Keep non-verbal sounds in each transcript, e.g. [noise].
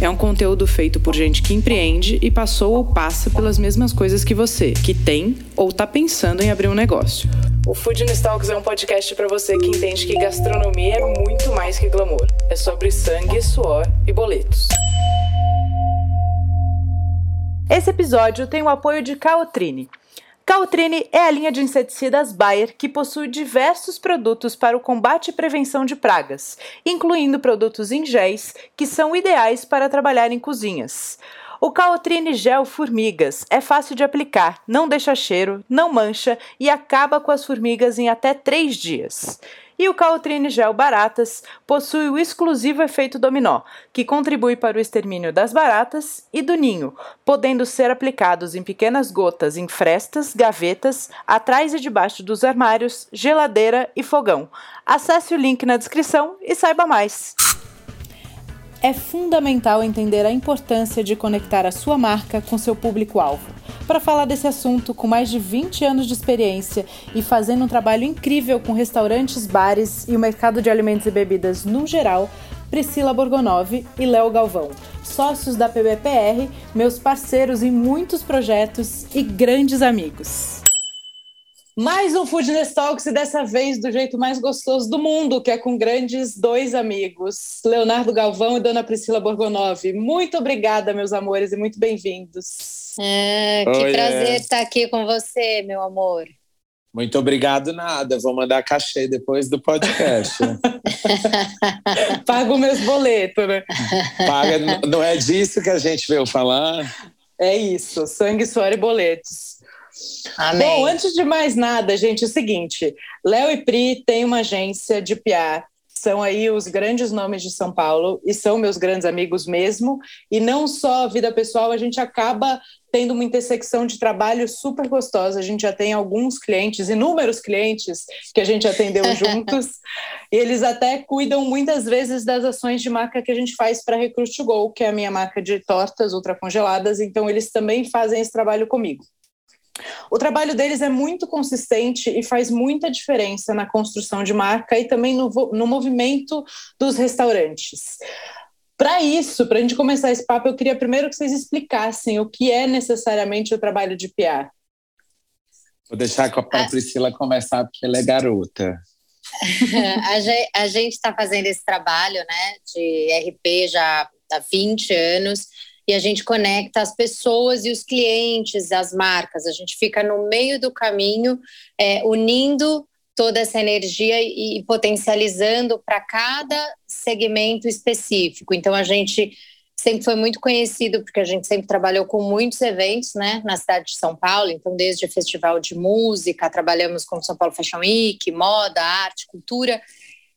É um conteúdo feito por gente que empreende e passou ou passa pelas mesmas coisas que você, que tem ou está pensando em abrir um negócio. O Food Talks é um podcast para você que entende que gastronomia é muito mais que glamour. É sobre sangue, suor e boletos. Esse episódio tem o apoio de Caltrine. Caltrine é a linha de inseticidas Bayer que possui diversos produtos para o combate e prevenção de pragas, incluindo produtos em géis que são ideais para trabalhar em cozinhas. O Caltrine Gel Formigas é fácil de aplicar, não deixa cheiro, não mancha e acaba com as formigas em até 3 dias. E o Caltrine Gel Baratas possui o exclusivo efeito dominó, que contribui para o extermínio das baratas e do ninho, podendo ser aplicados em pequenas gotas em frestas, gavetas, atrás e debaixo dos armários, geladeira e fogão. Acesse o link na descrição e saiba mais. É fundamental entender a importância de conectar a sua marca com seu público-alvo. Para falar desse assunto, com mais de 20 anos de experiência e fazendo um trabalho incrível com restaurantes, bares e o mercado de alimentos e bebidas no geral, Priscila Borgonov e Léo Galvão, sócios da PBPR, meus parceiros em muitos projetos e grandes amigos. Mais um Foodness Talks e dessa vez do jeito mais gostoso do mundo, que é com grandes dois amigos, Leonardo Galvão e Dona Priscila Borgonov. Muito obrigada, meus amores, e muito bem-vindos. É, que Oi, prazer é. estar aqui com você, meu amor. Muito obrigado, nada. Vou mandar cachê depois do podcast. [laughs] Pago meus boletos, né? Paga, não é disso que a gente veio falar? É isso, sangue, suor e boletos. Amém. Bom, antes de mais nada, gente, é o seguinte: Léo e Pri têm uma agência de PR. São aí os grandes nomes de São Paulo e são meus grandes amigos mesmo. E não só vida pessoal, a gente acaba tendo uma intersecção de trabalho super gostosa. A gente já tem alguns clientes, inúmeros clientes que a gente atendeu [laughs] juntos. e eles até cuidam muitas vezes das ações de marca que a gente faz para Recruit Go, que é a minha marca de tortas ultracongeladas. Então, eles também fazem esse trabalho comigo. O trabalho deles é muito consistente e faz muita diferença na construção de marca e também no, no movimento dos restaurantes. Para isso, para a gente começar esse papo, eu queria primeiro que vocês explicassem o que é necessariamente o trabalho de PR. Vou deixar com a ah. Priscila começar, porque ela é garota. [laughs] a gente está fazendo esse trabalho né, de RP já há 20 anos e a gente conecta as pessoas e os clientes, as marcas. A gente fica no meio do caminho, é, unindo toda essa energia e, e potencializando para cada segmento específico. Então a gente sempre foi muito conhecido porque a gente sempre trabalhou com muitos eventos, né, na cidade de São Paulo. Então desde festival de música, trabalhamos com São Paulo Fashion Week, moda, arte, cultura.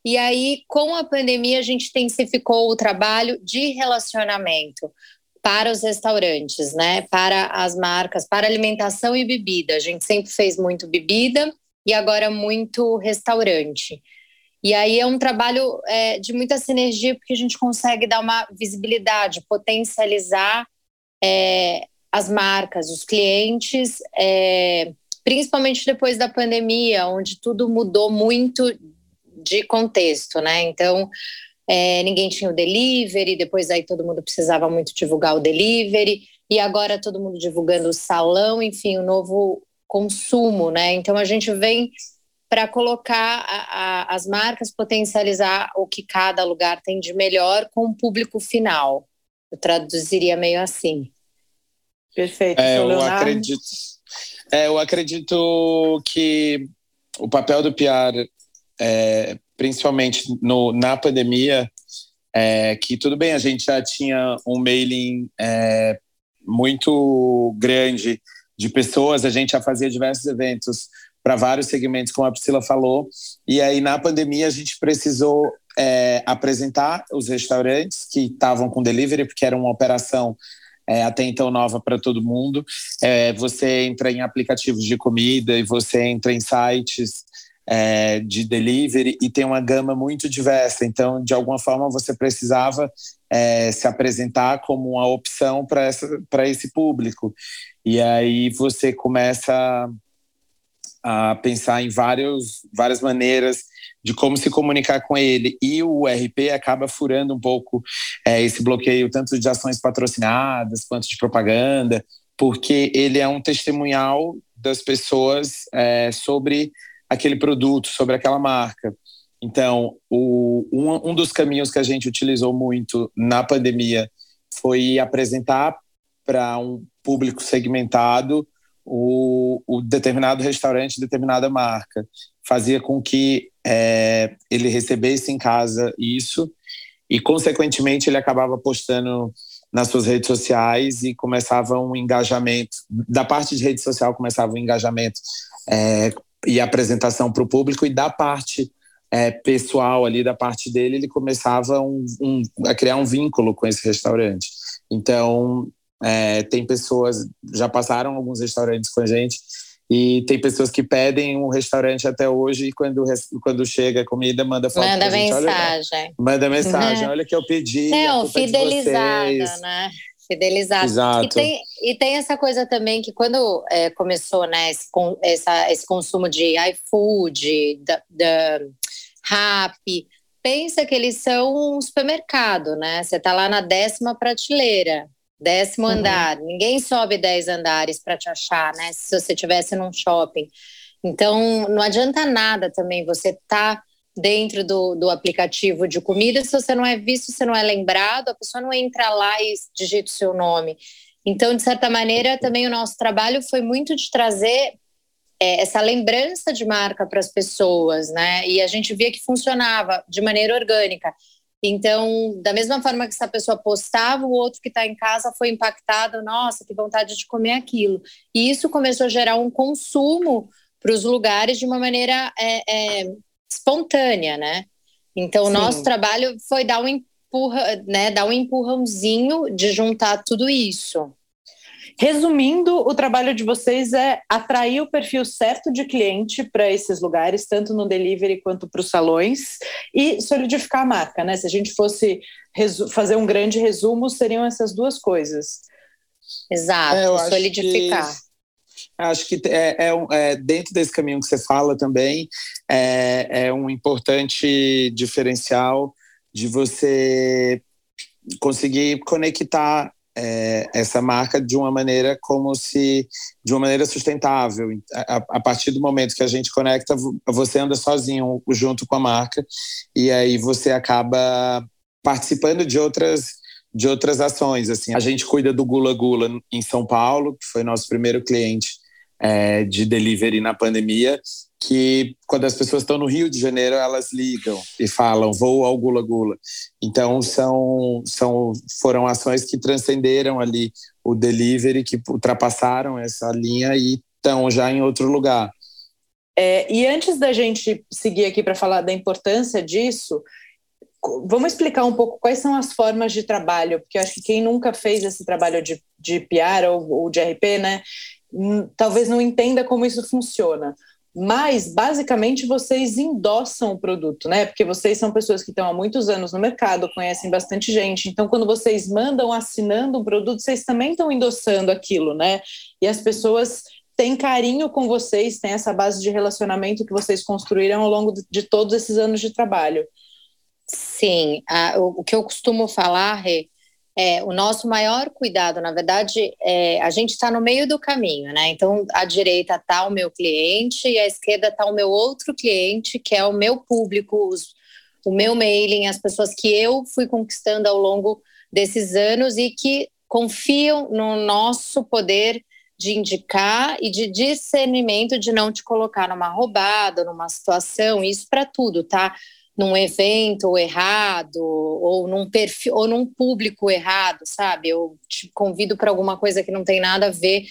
E aí, com a pandemia, a gente intensificou o trabalho de relacionamento para os restaurantes, né? Para as marcas, para alimentação e bebida. A gente sempre fez muito bebida e agora muito restaurante. E aí é um trabalho é, de muita sinergia, porque a gente consegue dar uma visibilidade, potencializar é, as marcas, os clientes, é, principalmente depois da pandemia, onde tudo mudou muito de contexto, né? Então, é, ninguém tinha o delivery, depois aí todo mundo precisava muito divulgar o delivery, e agora todo mundo divulgando o salão, enfim, o novo consumo, né? Então a gente vem para colocar a, a, as marcas, potencializar o que cada lugar tem de melhor com o público final. Eu traduziria meio assim. Perfeito. É, eu acredito. É, eu acredito que o papel do PR é, principalmente no, na pandemia, é, que tudo bem, a gente já tinha um mailing é, muito grande de pessoas, a gente já fazia diversos eventos para vários segmentos, como a Priscila falou, e aí na pandemia a gente precisou é, apresentar os restaurantes que estavam com delivery, porque era uma operação é, até então nova para todo mundo. É, você entra em aplicativos de comida e você entra em sites é, de delivery e tem uma gama muito diversa. Então, de alguma forma, você precisava é, se apresentar como uma opção para esse público. E aí você começa a pensar em vários, várias maneiras de como se comunicar com ele. E o RP acaba furando um pouco é, esse bloqueio, tanto de ações patrocinadas quanto de propaganda, porque ele é um testemunhal das pessoas é, sobre aquele produto, sobre aquela marca. Então, o, um, um dos caminhos que a gente utilizou muito na pandemia foi apresentar para um público segmentado o, o, determinado restaurante, determinada marca. Fazia com que é, ele recebesse em casa isso e, consequentemente, ele acabava postando nas suas redes sociais e começava um engajamento. Da parte de rede social, começava um engajamento é, e apresentação para o público, e da parte é, pessoal ali, da parte dele, ele começava um, um, a criar um vínculo com esse restaurante. Então, é, tem pessoas, já passaram alguns restaurantes com a gente, e tem pessoas que pedem um restaurante até hoje e quando, quando chega a comida, manda foto Manda mensagem. Olha, manda [laughs] mensagem, olha que eu pedi. Não, fidelizada, né? Fidelizada. Exato. E tem, e tem essa coisa também que quando é, começou né, esse, essa, esse consumo de iFood, da, da Rappi, pensa que eles são um supermercado, né? Você está lá na décima prateleira. Décimo uhum. andar. Ninguém sobe dez andares para te achar, né? Se você estivesse num shopping. Então, não adianta nada também você estar tá dentro do, do aplicativo de comida se você não é visto, se não é lembrado, a pessoa não entra lá e digita o seu nome. Então, de certa maneira, também o nosso trabalho foi muito de trazer é, essa lembrança de marca para as pessoas, né? E a gente via que funcionava de maneira orgânica. Então, da mesma forma que essa pessoa postava, o outro que está em casa foi impactado, nossa, que vontade de comer aquilo. E isso começou a gerar um consumo para os lugares de uma maneira é, é, espontânea, né? Então, o nosso trabalho foi dar um empurra, né, dar um empurrãozinho de juntar tudo isso. Resumindo, o trabalho de vocês é atrair o perfil certo de cliente para esses lugares, tanto no delivery quanto para os salões, e solidificar a marca, né? Se a gente fosse fazer um grande resumo, seriam essas duas coisas. Exato, é, solidificar. Que, acho que é, é, é, dentro desse caminho que você fala também, é, é um importante diferencial de você conseguir conectar é, essa marca de uma maneira como se de uma maneira sustentável. A, a, partir do momento que a gente conecta você anda sozinho junto com a marca e aí você acaba participando de outras de outras ações assim. A gente cuida do Gula Gula em São Paulo que foi nosso primeiro cliente é, de delivery na pandemia que quando as pessoas estão no Rio de Janeiro, elas ligam e falam, vou ao Gula Gula. Então, são, são, foram ações que transcenderam ali o delivery, que ultrapassaram essa linha e estão já em outro lugar. É, e antes da gente seguir aqui para falar da importância disso, vamos explicar um pouco quais são as formas de trabalho, porque eu acho que quem nunca fez esse trabalho de, de PR ou, ou de RP, né, talvez não entenda como isso funciona mas basicamente vocês endossam o produto, né? Porque vocês são pessoas que estão há muitos anos no mercado, conhecem bastante gente. Então, quando vocês mandam assinando um produto, vocês também estão endossando aquilo, né? E as pessoas têm carinho com vocês, têm essa base de relacionamento que vocês construíram ao longo de todos esses anos de trabalho. Sim, a, o, o, que eu costumo falar, Rê, é, o nosso maior cuidado, na verdade, é, a gente está no meio do caminho, né? Então, à direita está o meu cliente e à esquerda está o meu outro cliente, que é o meu público, os, o meu mailing, as pessoas que eu fui conquistando ao longo desses anos e que confiam no nosso poder de indicar e de discernimento de não te colocar numa roubada, numa situação, isso para tudo, tá? Num evento errado ou num perfil ou num público errado, sabe? Eu te convido para alguma coisa que não tem nada a ver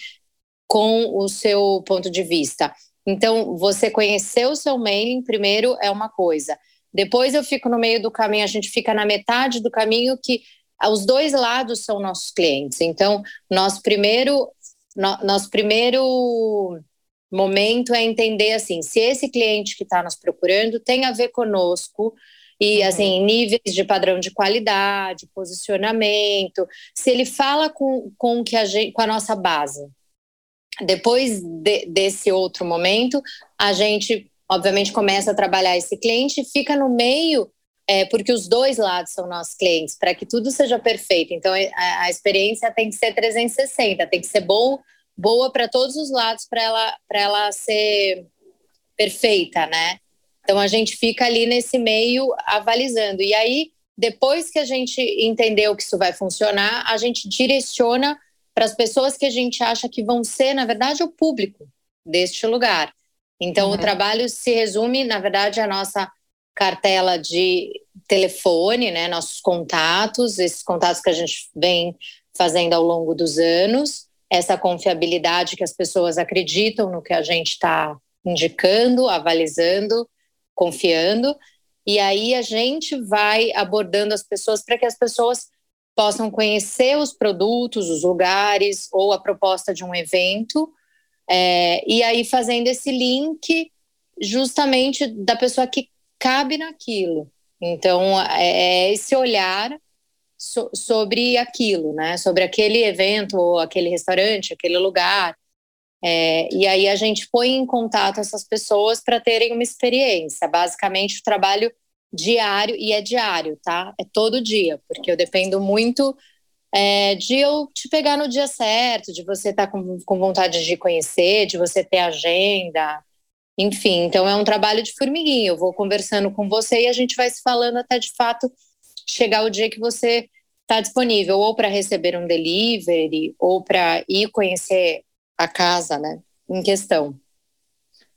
com o seu ponto de vista. Então, você conhecer o seu mailing primeiro é uma coisa. Depois eu fico no meio do caminho, a gente fica na metade do caminho que os dois lados são nossos clientes. Então, nosso primeiro nosso primeiro momento é entender assim, se esse cliente que está nos procurando tem a ver conosco e uhum. assim níveis de padrão de qualidade, posicionamento, se ele fala com, com que a gente, com a nossa base. Depois de, desse outro momento, a gente obviamente começa a trabalhar esse cliente, fica no meio é, porque os dois lados são nossos clientes, para que tudo seja perfeito. Então, a, a, experiência tem que ser 360, tem que ser bom, boa para todos os lados para ela, ela ser perfeita, né? Então, a gente fica ali nesse meio avalizando. E aí, depois que a gente entendeu que isso vai funcionar, a gente direciona para as pessoas que a gente acha que vão ser, na verdade, o público deste lugar. Então, uhum. o trabalho se resume, na verdade, à nossa cartela de telefone, né, nossos contatos, esses contatos que a gente vem fazendo ao longo dos anos, essa confiabilidade que as pessoas acreditam no que a gente está indicando, avalizando, confiando, e aí a gente vai abordando as pessoas para que as pessoas possam conhecer os produtos, os lugares ou a proposta de um evento, é, e aí fazendo esse link justamente da pessoa que cabe naquilo. Então, é, é esse olhar so, sobre aquilo, né? Sobre aquele evento, ou aquele restaurante, aquele lugar. É, e aí a gente põe em contato essas pessoas para terem uma experiência. Basicamente, o trabalho diário, e é diário, tá? É todo dia, porque eu dependo muito é, de eu te pegar no dia certo, de você estar tá com, com vontade de conhecer, de você ter agenda. Enfim, então é um trabalho de formiguinha. Eu vou conversando com você e a gente vai se falando até de fato chegar o dia que você está disponível, ou para receber um delivery, ou para ir conhecer a casa, né? Em questão.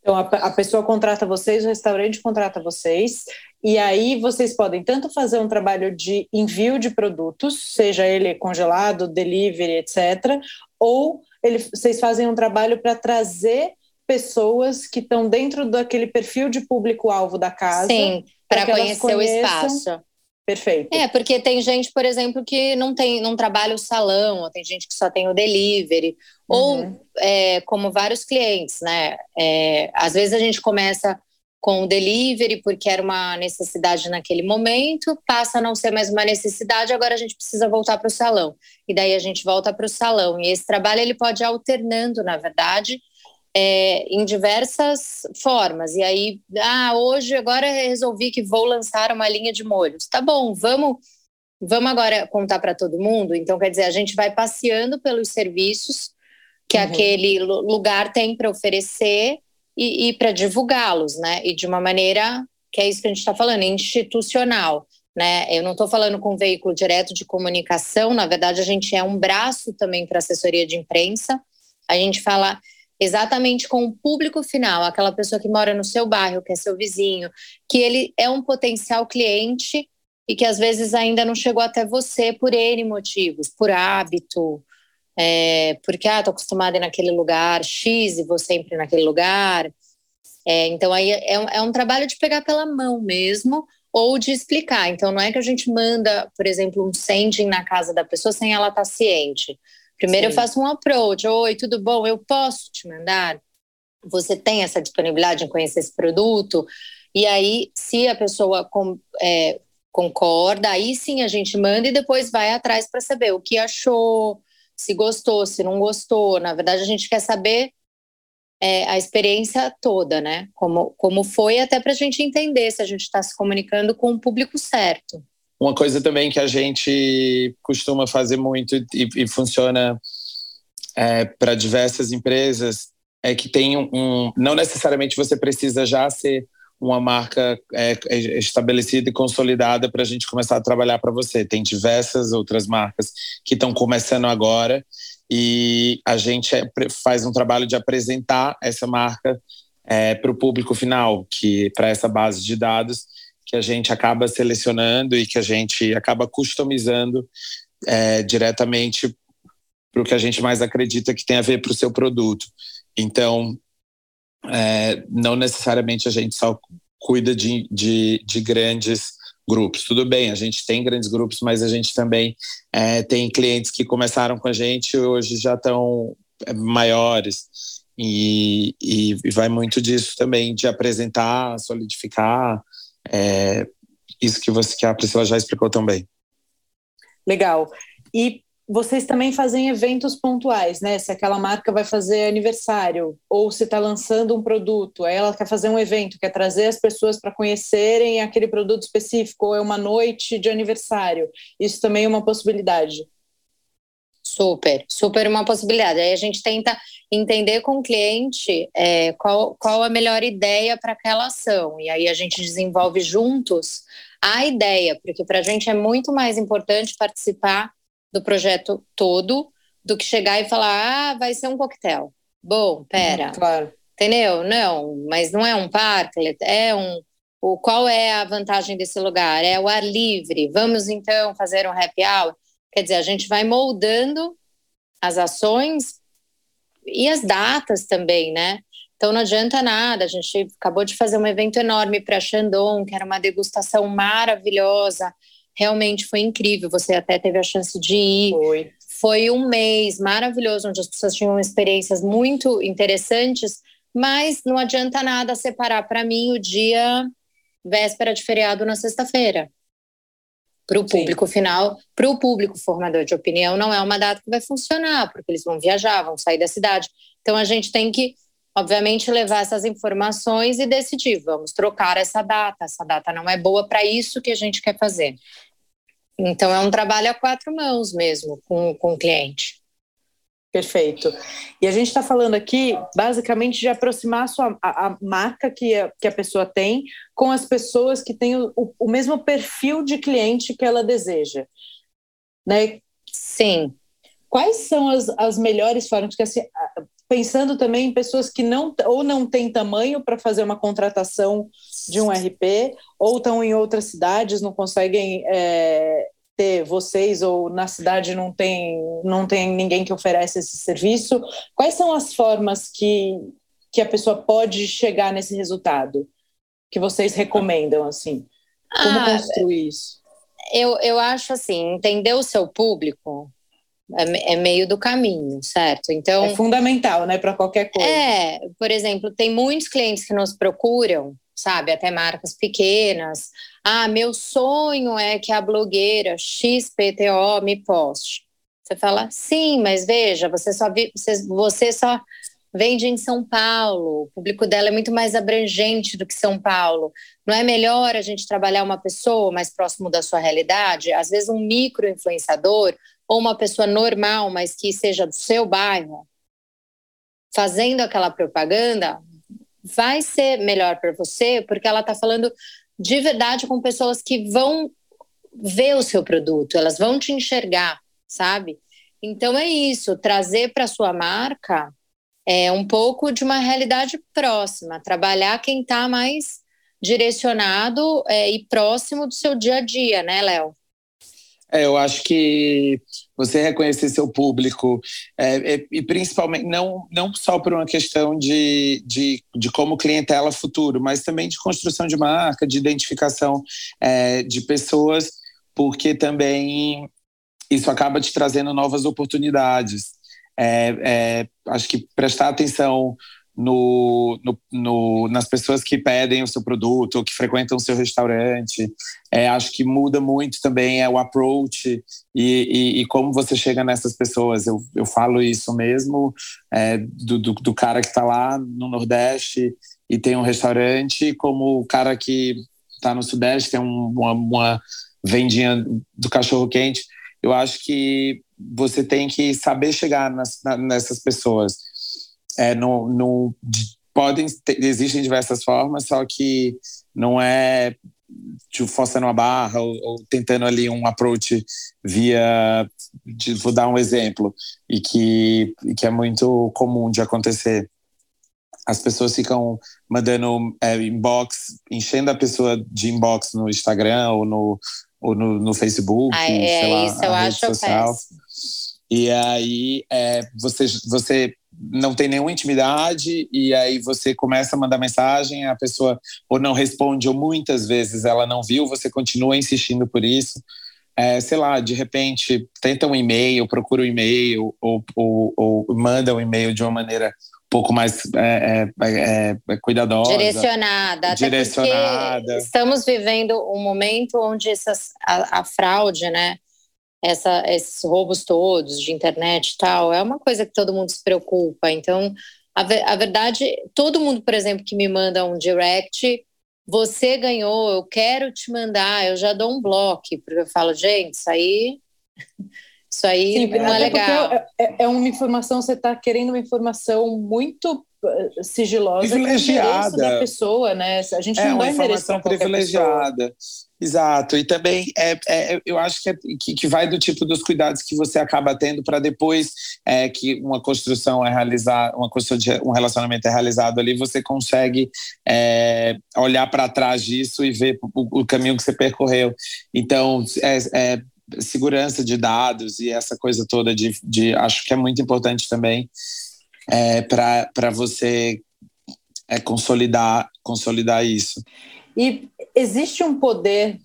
Então, a, a, pessoa contrata vocês, o restaurante contrata vocês, e aí vocês podem tanto fazer um trabalho de envio de produtos, seja ele congelado, delivery, etc., ou ele, vocês fazem um trabalho para trazer pessoas que estão dentro daquele perfil de público-alvo da casa. Sim, para conhecer o espaço. Perfeito. É, porque tem gente, por exemplo, que não tem, não trabalha o salão, ou tem gente que só tem o delivery, uhum. ou é, como vários clientes, né? É, às vezes a gente começa com o delivery porque era uma necessidade naquele momento, passa a não ser mais uma necessidade, agora a gente precisa voltar para o salão. E daí a gente volta para o salão. E esse trabalho ele pode ir alternando, na verdade, é, em diversas formas. E aí, ah, hoje agora resolvi que vou lançar uma linha de molhos. Tá bom, vamos, vamos agora contar para todo mundo. Então, quer dizer, a gente vai passeando pelos serviços que uhum. aquele lugar tem para oferecer e, e para divulgá-los, né? E de uma maneira que é isso que a gente está falando, institucional. Né? Eu não estou falando com um veículo direto de comunicação, na verdade, a gente é um braço também para assessoria de imprensa. A gente fala exatamente com o público final, aquela pessoa que mora no seu bairro, que é seu vizinho, que ele é um potencial cliente e que às vezes ainda não chegou até você por N motivos, por hábito, é, porque, ah, tô acostumada naquele lugar X e vou sempre naquele lugar. É, então, aí é, é um trabalho de pegar pela mão mesmo ou de explicar. Então, não é que a gente manda, por exemplo, um sending na casa da pessoa sem ela estar tá ciente. Primeiro Sim. eu faço um approach. Oi, tudo bom? Eu posso te mandar? Você tem essa disponibilidade em conhecer esse produto? E aí, se a pessoa com, é, concorda, aí sim a gente manda e depois vai atrás para saber o que achou, se gostou, se não gostou. Na verdade, a gente quer saber é, a experiência toda, né? Como, como foi, até para a gente entender se a gente está se comunicando com o público certo. Uma coisa também que a gente costuma fazer muito e, e funciona é, para diversas empresas é que tem um, um, Não necessariamente você precisa já ser uma marca é, é estabelecida e consolidada para a gente começar a trabalhar para você. Tem diversas outras marcas que estão começando agora e a gente é, faz um trabalho de apresentar essa marca é, para o público final, que para essa base de dados que a gente acaba selecionando e que a gente acaba customizando é, diretamente para o que a gente mais acredita que tem a ver para o seu produto. Então, é, não necessariamente a gente só cuida de, de, de, grandes grupos. Tudo bem, a gente tem grandes grupos, mas a gente também é, tem clientes que começaram com a gente e hoje já estão é, maiores. E, e, e vai muito disso também, de apresentar, solidificar, é, isso que você que a Priscila já explicou também. Legal. E vocês também fazem eventos pontuais, né? Se aquela marca vai fazer aniversário ou se está lançando um produto, ela quer fazer um evento, quer trazer as pessoas para conhecerem aquele produto específico, ou é uma noite de aniversário. Isso também é uma possibilidade. Super, super uma possibilidade. Aí a gente tenta entender com o cliente é, qual, qual a melhor ideia para aquela ação. E aí a gente desenvolve juntos a ideia, porque para a gente é muito mais importante participar do projeto todo do que chegar e falar, ah, vai ser um coquetel. Bom, pera. Hum, claro. Entendeu? Não, mas não é um parque, é um. O, qual é a vantagem desse lugar? É o ar livre. Vamos então fazer um happy hour. Quer dizer, a gente vai moldando as ações e as datas também, né? Então não adianta nada. A gente acabou de fazer um evento enorme para Shandong, que era uma degustação maravilhosa realmente foi incrível. Você até teve a chance de ir. Foi. Foi um mês maravilhoso, onde as pessoas tinham experiências muito interessantes, mas não adianta nada separar para mim o dia véspera de feriado na sexta-feira. Para o público final, para o público formador de opinião, não é uma data que vai funcionar, porque eles vão viajar, vão sair da cidade. Então a gente tem que, obviamente, levar essas informações e decidir: vamos trocar essa data. Essa data não é boa para isso que a gente quer fazer. Então, é um trabalho a quatro mãos mesmo com, com o cliente. Perfeito. E a gente está falando aqui, basicamente, de aproximar a, sua, a, a marca que a, que a pessoa tem com as pessoas que têm o, o mesmo perfil de cliente que ela deseja. Né? Sim. Quais são as, as melhores formas? Porque, assim, pensando também em pessoas que não ou não têm tamanho para fazer uma contratação de um RP, ou estão em outras cidades, não conseguem é, ter vocês, ou na cidade não tem, não tem ninguém que oferece esse serviço. Quais são as formas que, que a pessoa pode chegar nesse resultado? Que vocês recomendam, assim? Como ah, construir isso? Eu, eu acho assim, entender o seu público é, é, meio do caminho, certo? Então é fundamental, né, para qualquer coisa. É, por exemplo, tem muitos clientes que nos procuram sabe? Até marcas pequenas. Ah, meu sonho é que a blogueira XPTO me poste. Você fala, sim, mas veja, você só, vi, você, você só vende em São Paulo, o público dela é muito mais abrangente do que São Paulo. Não é melhor a gente trabalhar uma pessoa mais próximo da sua realidade? Às vezes, um micro influenciador ou uma pessoa normal, mas que seja do seu bairro, fazendo aquela propaganda, vai ser melhor para você, porque ela está falando de verdade com pessoas que vão ver o seu produto, elas vão te enxergar, sabe? Então é isso, trazer para sua marca é um pouco de uma realidade próxima, trabalhar quem está mais direcionado é, e próximo do seu dia a dia, né, Léo? É, eu acho que você reconhecer seu público, é, é, e principalmente, não, não só por uma questão de, de, de como clientela futuro, mas também de construção de marca, de identificação é, de pessoas, porque também isso acaba te trazendo novas oportunidades. É, é, acho que prestar atenção no, no, no, nas pessoas que pedem o seu produto que frequentam o seu restaurante. É, acho que muda muito também é o approach e, e, e como você chega nessas pessoas. Eu, eu falo isso mesmo é, do, do, do, cara que está lá no Nordeste e tem um restaurante, como o cara que está no Sudeste tem um, uma, uma vendinha do cachorro quente. Eu acho que você tem que saber chegar nas, nessas pessoas é, no, no, podem existem diversas formas, só que não é tipo, forçando uma barra ou, ou, tentando ali um approach via, de, vou dar um exemplo, e que, e que é muito comum de acontecer. As pessoas ficam mandando é, inbox, enchendo a pessoa de inbox no Instagram ou no, ou no, no Facebook, ah, é, sei lá, isso eu acho social. Péssimo. E aí é, você, você não tem nenhuma intimidade e aí você começa a mandar mensagem, a pessoa ou não responde ou muitas vezes ela não viu, você continua insistindo por isso. É, sei lá, de repente tenta um e-mail, procura um e-mail ou, ou, ou manda um e-mail de uma maneira um pouco mais é, é, é, é cuidadosa. Direcionada. Direcionada. Estamos vivendo um momento onde essas, a, a fraude, né? Essa, esses roubos todos de internet e tal, é uma coisa que todo mundo se preocupa. Então, a, a verdade, todo mundo, por exemplo, que me manda um direct, você ganhou, eu quero te mandar, eu já dou um bloco, porque eu falo, gente, isso aí [laughs] isso aí Sim, não é legal. É, é, é, uma informação, você está querendo uma informação muito eh, sigilosa privilegiada da pessoa, né? A gente é não uma informação privilegiada. Exato, e também é, é, eu acho que, é, que, que, vai do tipo dos cuidados que você acaba tendo para depois é, que uma construção é realizada, uma construção de um relacionamento é realizado ali, você consegue é, olhar para trás disso e ver o, o, caminho que você percorreu. Então, é, é segurança de dados e essa coisa toda de, de acho que é muito importante também é, para você é, consolidar, consolidar isso. E existe um poder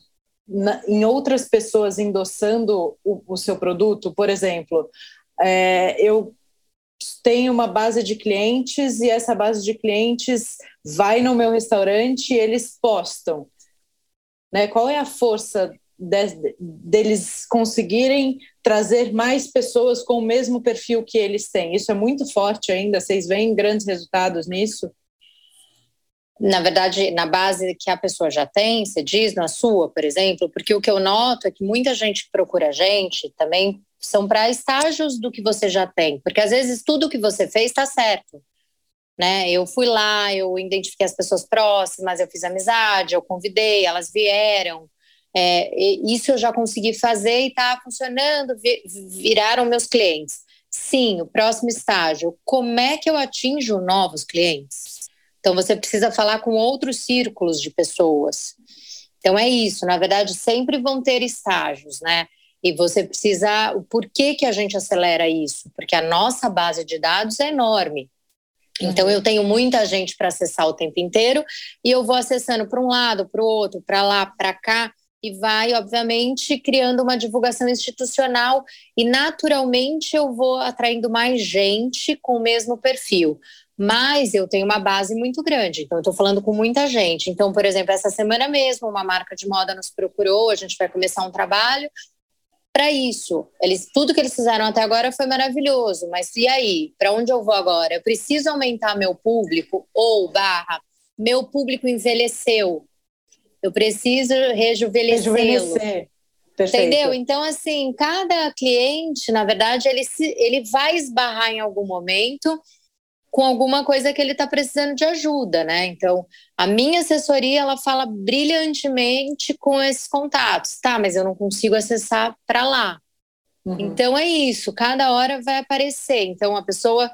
na, em outras pessoas endossando o, o seu produto? Por exemplo, é, eu tenho uma base de clientes e essa base de clientes vai no meu restaurante e eles postam. Né? Qual é a força de, deles conseguirem trazer mais pessoas com o mesmo perfil que eles têm. Isso é muito forte ainda. Vocês veem grandes resultados nisso? Na verdade, na base que a pessoa já tem, você diz, na sua, por exemplo, porque o que eu noto é que muita gente procura a gente também são para estágios do que você já tem, porque às vezes tudo que você fez está certo. Né? Eu fui lá, eu identifiquei as pessoas próximas, eu fiz amizade, eu convidei, elas vieram, é, isso eu já consegui fazer e está funcionando, viraram meus clientes. Sim, o próximo estágio, como é que eu atinjo novos clientes? Então você precisa falar com outros círculos de pessoas. Então é isso, na verdade sempre vão ter estágios, né? E você precisa, o porquê que a gente acelera isso? Porque a nossa base de dados é enorme. Então uhum. eu tenho muita gente para acessar o tempo inteiro e eu vou acessando para um lado, para o outro, para lá, para cá e vai, obviamente, criando uma divulgação institucional e naturalmente eu vou atraindo mais gente com o mesmo perfil. Mas eu tenho uma base muito grande, então eu estou falando com muita gente. Então, por exemplo, essa semana mesmo, uma marca de moda nos procurou, a gente vai começar um trabalho para isso. Eles, tudo que eles fizeram até agora foi maravilhoso, mas e aí? Para onde eu vou agora? Eu preciso aumentar meu público ou barra meu público envelheceu, eu preciso rejuvenescê-lo. Rejuvenescer. Entendeu? Então, assim, cada cliente, na verdade, ele, se, ele vai esbarrar em algum momento com alguma coisa que ele está precisando de ajuda, né? Então, a minha assessoria, ela fala brilhantemente com esses contatos. Tá, mas eu não consigo acessar para lá. Uhum. Então, é isso. Cada hora vai aparecer. Então, a pessoa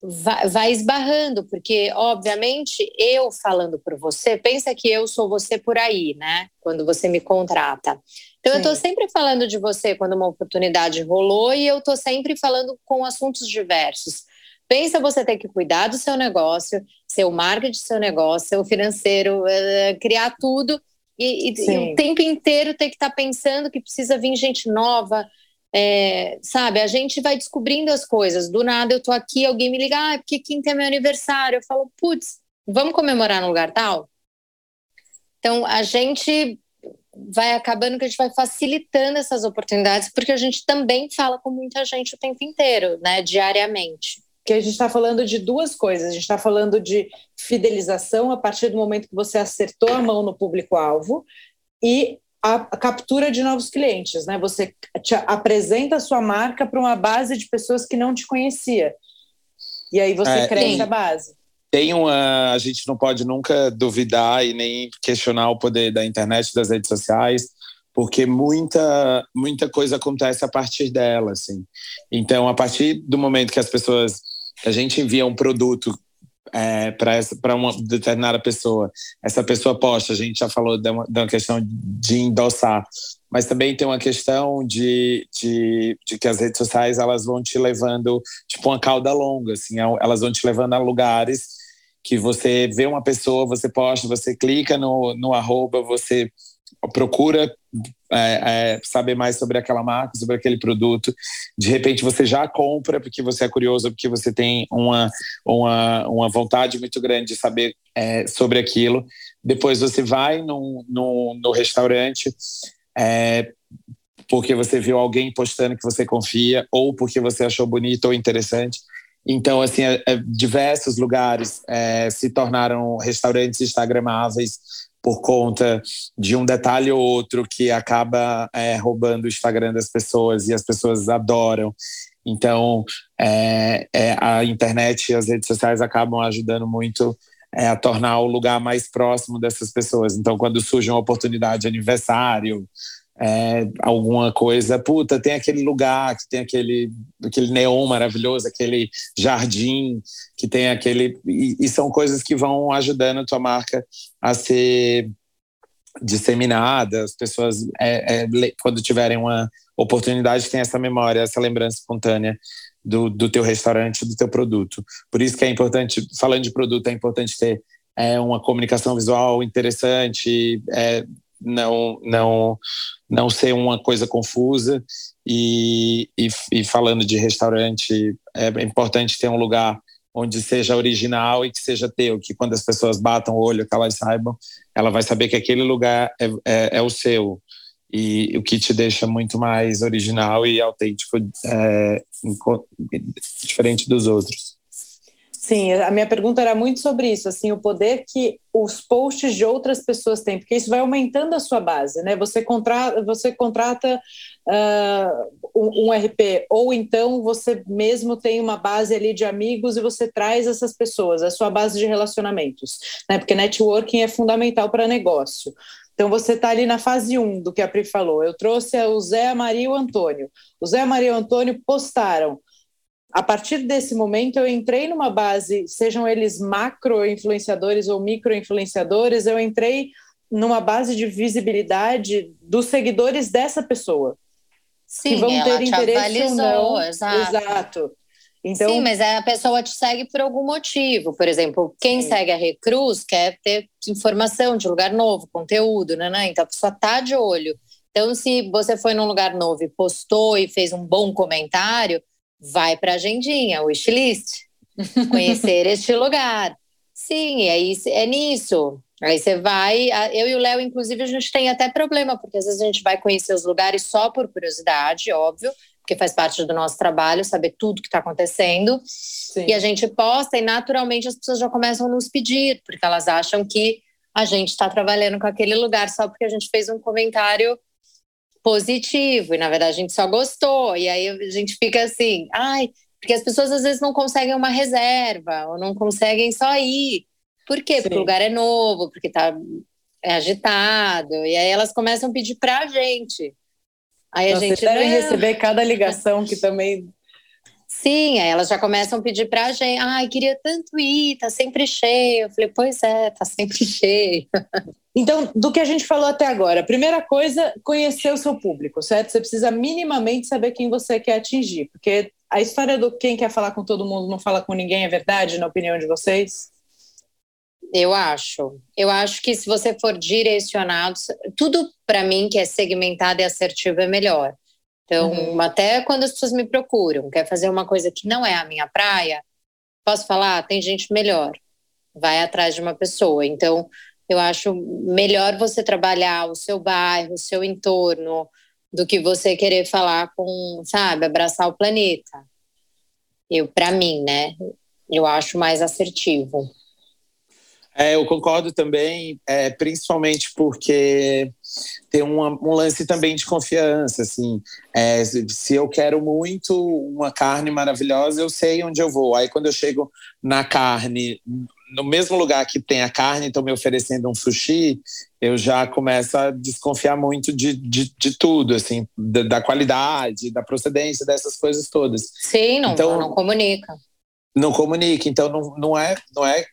vai, vai esbarrando, porque, obviamente, eu falando por você, pensa que eu sou você por aí, né? Quando você me contrata. Então, Sim. eu estou sempre falando de você quando uma oportunidade rolou e eu estou sempre falando com assuntos diversos. Pensa você ter que cuidar do seu negócio, seu marketing do seu negócio, seu financeiro, uh, criar tudo e, e, e, o tempo inteiro ter que estar tá pensando que precisa vir gente nova, é, sabe, a gente vai descobrindo as coisas. Do nada eu tô aqui, alguém me liga, ah, é porque quinta é meu aniversário. Eu falo, putz, vamos comemorar no lugar tal? Então a gente vai acabando que a gente vai facilitando essas oportunidades, porque a gente também fala com muita gente o tempo inteiro, né, diariamente. Que a gente está falando de duas coisas. A gente está falando de fidelização a partir do momento que você acertou a mão no público-alvo e a, captura de novos clientes, né? Você te apresenta a sua marca para uma base de pessoas que não te conhecia. E aí você é, cresce a base. Tem uma. A gente não pode nunca duvidar e nem questionar o poder da internet, das redes sociais, porque muita, muita coisa acontece a partir dela, assim. Então, a partir do momento que as pessoas. A gente envia um produto é, para uma determinada pessoa. Essa pessoa posta, a gente já falou de uma, uma questão de endossar, mas também tem uma questão de, de, de, que as redes sociais elas vão te levando, tipo uma cauda longa, assim, é elas vão te levando a lugares que você vê uma pessoa, você posta, você clica no, no arroba, você procura é, é, saber mais sobre aquela marca, sobre aquele produto. De repente você já compra porque você é curioso, porque você tem uma, uma, uma vontade muito grande de saber é, sobre aquilo. Depois você vai no, no, restaurante é, porque você viu alguém postando que você confia ou porque você achou bonito ou interessante. Então, assim, é, é, diversos lugares se tornaram restaurantes instagramáveis por conta de um detalhe ou outro que acaba é, roubando o Instagram das pessoas e as pessoas adoram. Então, é, é, a internet e as redes sociais acabam ajudando muito é, a tornar o lugar mais próximo dessas pessoas. Então, quando surge uma oportunidade de aniversário, é, alguma coisa, puta, tem aquele lugar que tem aquele, aquele neon maravilhoso, aquele jardim que tem aquele. E, e são coisas que vão ajudando a tua marca a ser disseminada, as pessoas, é, é, quando tiverem uma oportunidade, tem essa memória, essa lembrança espontânea do, do teu restaurante, do teu produto. Por isso que é importante, falando de produto, é importante ter é, uma comunicação visual interessante, é, não não não ser uma coisa confusa. E, e, e, falando de restaurante é importante ter um lugar onde seja original e que seja teu que quando as pessoas batam o olho que elas saibam ela vai saber que aquele lugar é, é, é o seu. E o que te deixa muito mais original e autêntico é, diferente dos outros Sim, a minha pergunta era muito sobre isso, assim, o poder que os posts de outras pessoas têm, porque isso vai aumentando a sua base, né? Você contrata, você contrata uh, um, um, RP, ou então você mesmo tem uma base ali de amigos e você traz essas pessoas, a sua base de relacionamentos, né? Porque networking é fundamental para negócio. Então você está ali na fase 1 do que a Pri falou. Eu trouxe o Zé, a Maria e o Antônio. O Zé, a Maria e o Antônio postaram a partir desse momento eu entrei numa base, sejam eles macro influenciadores ou micro influenciadores, eu entrei numa base de visibilidade dos seguidores dessa pessoa. Sim, que vão ter interesse ou não. Exato. exato. Então, Sim, mas a pessoa te segue por algum motivo. Por exemplo, quem sim. segue a Recruz quer ter informação de lugar novo, conteúdo, né? né? Então a pessoa tá de olho. Então, se você foi num lugar novo e postou e fez um bom comentário, vai para a agendinha, wishlist, conhecer [laughs] este lugar. Sim, é, isso, é nisso. Aí você vai. Eu e o Léo, inclusive, a gente tem até problema, porque às vezes a gente vai conhecer os lugares só por curiosidade, óbvio, porque faz parte do nosso trabalho saber tudo que está acontecendo. Sim. E a gente posta e naturalmente as pessoas já começam a nos pedir, porque elas acham que a gente está trabalhando com aquele lugar só porque a gente fez um comentário positivo, e na verdade a gente só gostou, e aí a gente fica assim, ai, porque as pessoas às vezes não conseguem uma reserva, ou não conseguem só ir. Por quê? Sim. Porque o lugar é novo, porque tá é agitado, e aí elas começam a pedir pra gente. Aí a gente deve receber cada ligação que também Sim, aí elas já começam a pedir pra gente, ai, queria tanto ir, tá sempre cheio. Eu falei, pois é, tá sempre [laughs] cheio. Então, do que a gente falou até agora, primeira coisa, conhecer o seu público, certo? Você precisa minimamente saber quem você quer atingir, porque a história do quem quer falar com todo mundo não fala com ninguém é verdade, na opinião de vocês? Eu acho. Eu acho que se você for direcionado, tudo para mim que é segmentado e assertivo é melhor. Então, uhum. até quando as pessoas me procuram, quer fazer uma coisa que não é a minha praia, posso falar, tem gente melhor. Vai atrás de uma pessoa. Então, eu acho melhor você trabalhar o seu bairro, o seu entorno, do que você querer falar com, sabe, abraçar o planeta. Eu, para mim, né? Eu acho mais assertivo. É, eu concordo também, é, principalmente porque tem uma, um lance também de confiança, assim. É, se eu quero muito uma carne maravilhosa, eu sei onde eu vou. Aí quando eu chego na carne, no mesmo lugar que tem a carne, estão me oferecendo um sushi, eu já começo a desconfiar muito de, de, de tudo, assim, da, da, qualidade, da procedência dessas coisas todas. Sim, não, então, não comunica. Não comunica. Então, não, não, é, não é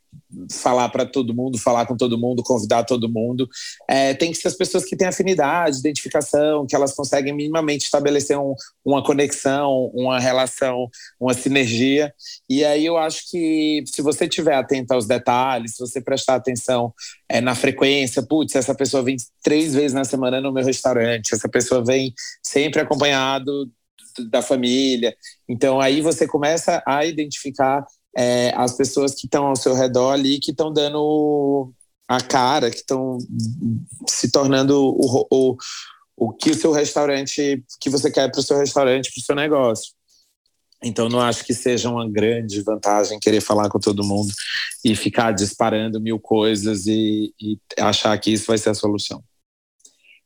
falar para todo mundo, falar com todo mundo, convidar todo mundo. É, tem que ser as pessoas que têm afinidade, identificação, que elas conseguem minimamente estabelecer um, uma conexão, uma relação, uma sinergia. E aí eu acho que se você estiver atento aos detalhes, se você prestar atenção é, na frequência, putz, essa pessoa vem três vezes na semana no meu restaurante, essa pessoa vem sempre acompanhado da família. Então aí você começa a identificar é, as pessoas que estão ao seu redor ali, que estão dando a cara, que estão se tornando o, o, o que o seu restaurante, que você quer para o seu restaurante, para o seu negócio. Então, não acho que seja uma grande vantagem querer falar com todo mundo e ficar disparando mil coisas e, e achar que isso vai ser a solução.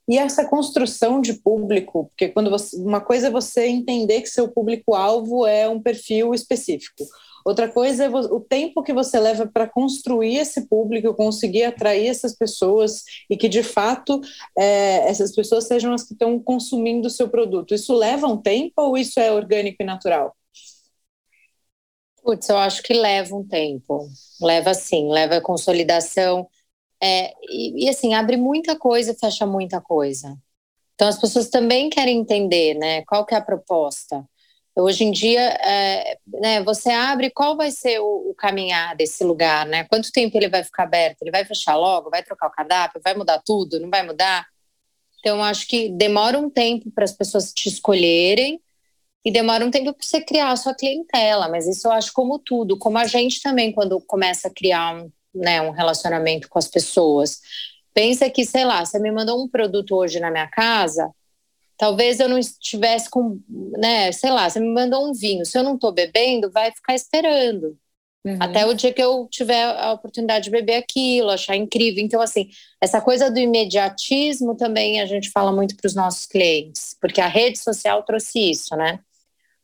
E essa construção de público, porque quando você, uma coisa é você entender que seu público-alvo é um perfil específico. Outra coisa é o tempo que você leva para construir esse público, conseguir atrair essas pessoas e que, de fato, é, essas pessoas sejam as que estão consumindo o seu produto. Isso leva um tempo ou isso é orgânico e natural? Putz, eu acho que leva um tempo. Leva sim, leva consolidação é, e, e, assim, abre muita coisa e fecha muita coisa. Então as pessoas também querem entender, né? Qual que é a proposta? Hoje em dia, é, né, você abre, qual vai ser o, o, caminhar desse lugar, né? Quanto tempo ele vai ficar aberto? Ele vai fechar logo? Vai trocar o cardápio? Vai mudar tudo? Não vai mudar? Então, acho que demora um tempo para as pessoas te escolherem e demora um tempo para você criar a sua clientela, mas isso eu acho como tudo, como a gente também, quando começa a criar um né, um relacionamento com as pessoas. Pensa que, sei lá, você me mandou um produto hoje na minha casa, talvez eu não estivesse com, né, sei lá, você me mandou um vinho, se eu não estou bebendo, vai ficar esperando. Uhum. Até o dia que eu tiver a oportunidade de beber aquilo, achar incrível. Então, assim, essa coisa do imediatismo também a gente fala muito para os nossos clientes, porque a rede social trouxe isso, né?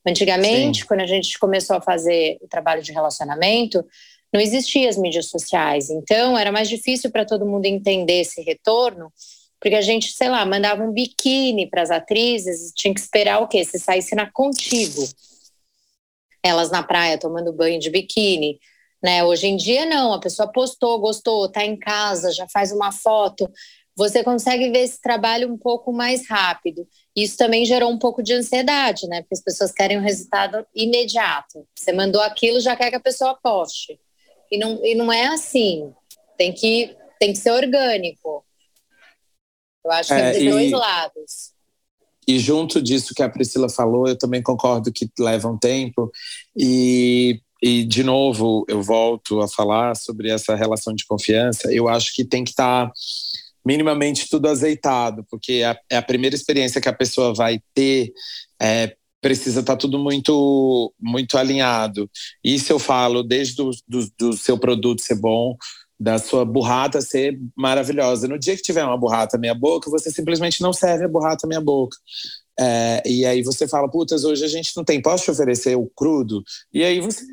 Antigamente, Sim. quando a gente começou a fazer o trabalho de relacionamento, não existiam as mídias sociais, então era mais difícil para todo mundo entender esse retorno, porque a gente, sei lá, mandava um biquíni para as atrizes, tinha que esperar o quê? Se saísse na contigo. Elas na praia tomando banho de biquíni, né? Hoje em dia não, a pessoa postou, gostou, tá em casa, já faz uma foto, você consegue ver esse trabalho um pouco mais rápido. Isso também gerou um pouco de ansiedade, né? Porque as pessoas querem um resultado imediato. Você mandou aquilo, já quer que a pessoa poste. E não, e não é assim. Tem que, tem que ser orgânico. Eu acho que é, tem dois lados. E junto disso que a Priscila falou, eu também concordo que leva um tempo. E, e de novo, eu volto a falar sobre essa relação de confiança. Eu acho que tem que estar tá minimamente tudo azeitado, porque é, é a primeira experiência que a pessoa vai ter é, precisa estar tá tudo muito muito alinhado. Isso eu falo desde do, do, do, seu produto ser bom, da sua burrata ser maravilhosa. No dia que tiver uma burrata meia boca, você simplesmente não serve a burrata meia boca. É, e aí você fala, putas, hoje a gente não tem, posso te oferecer o crudo? E aí você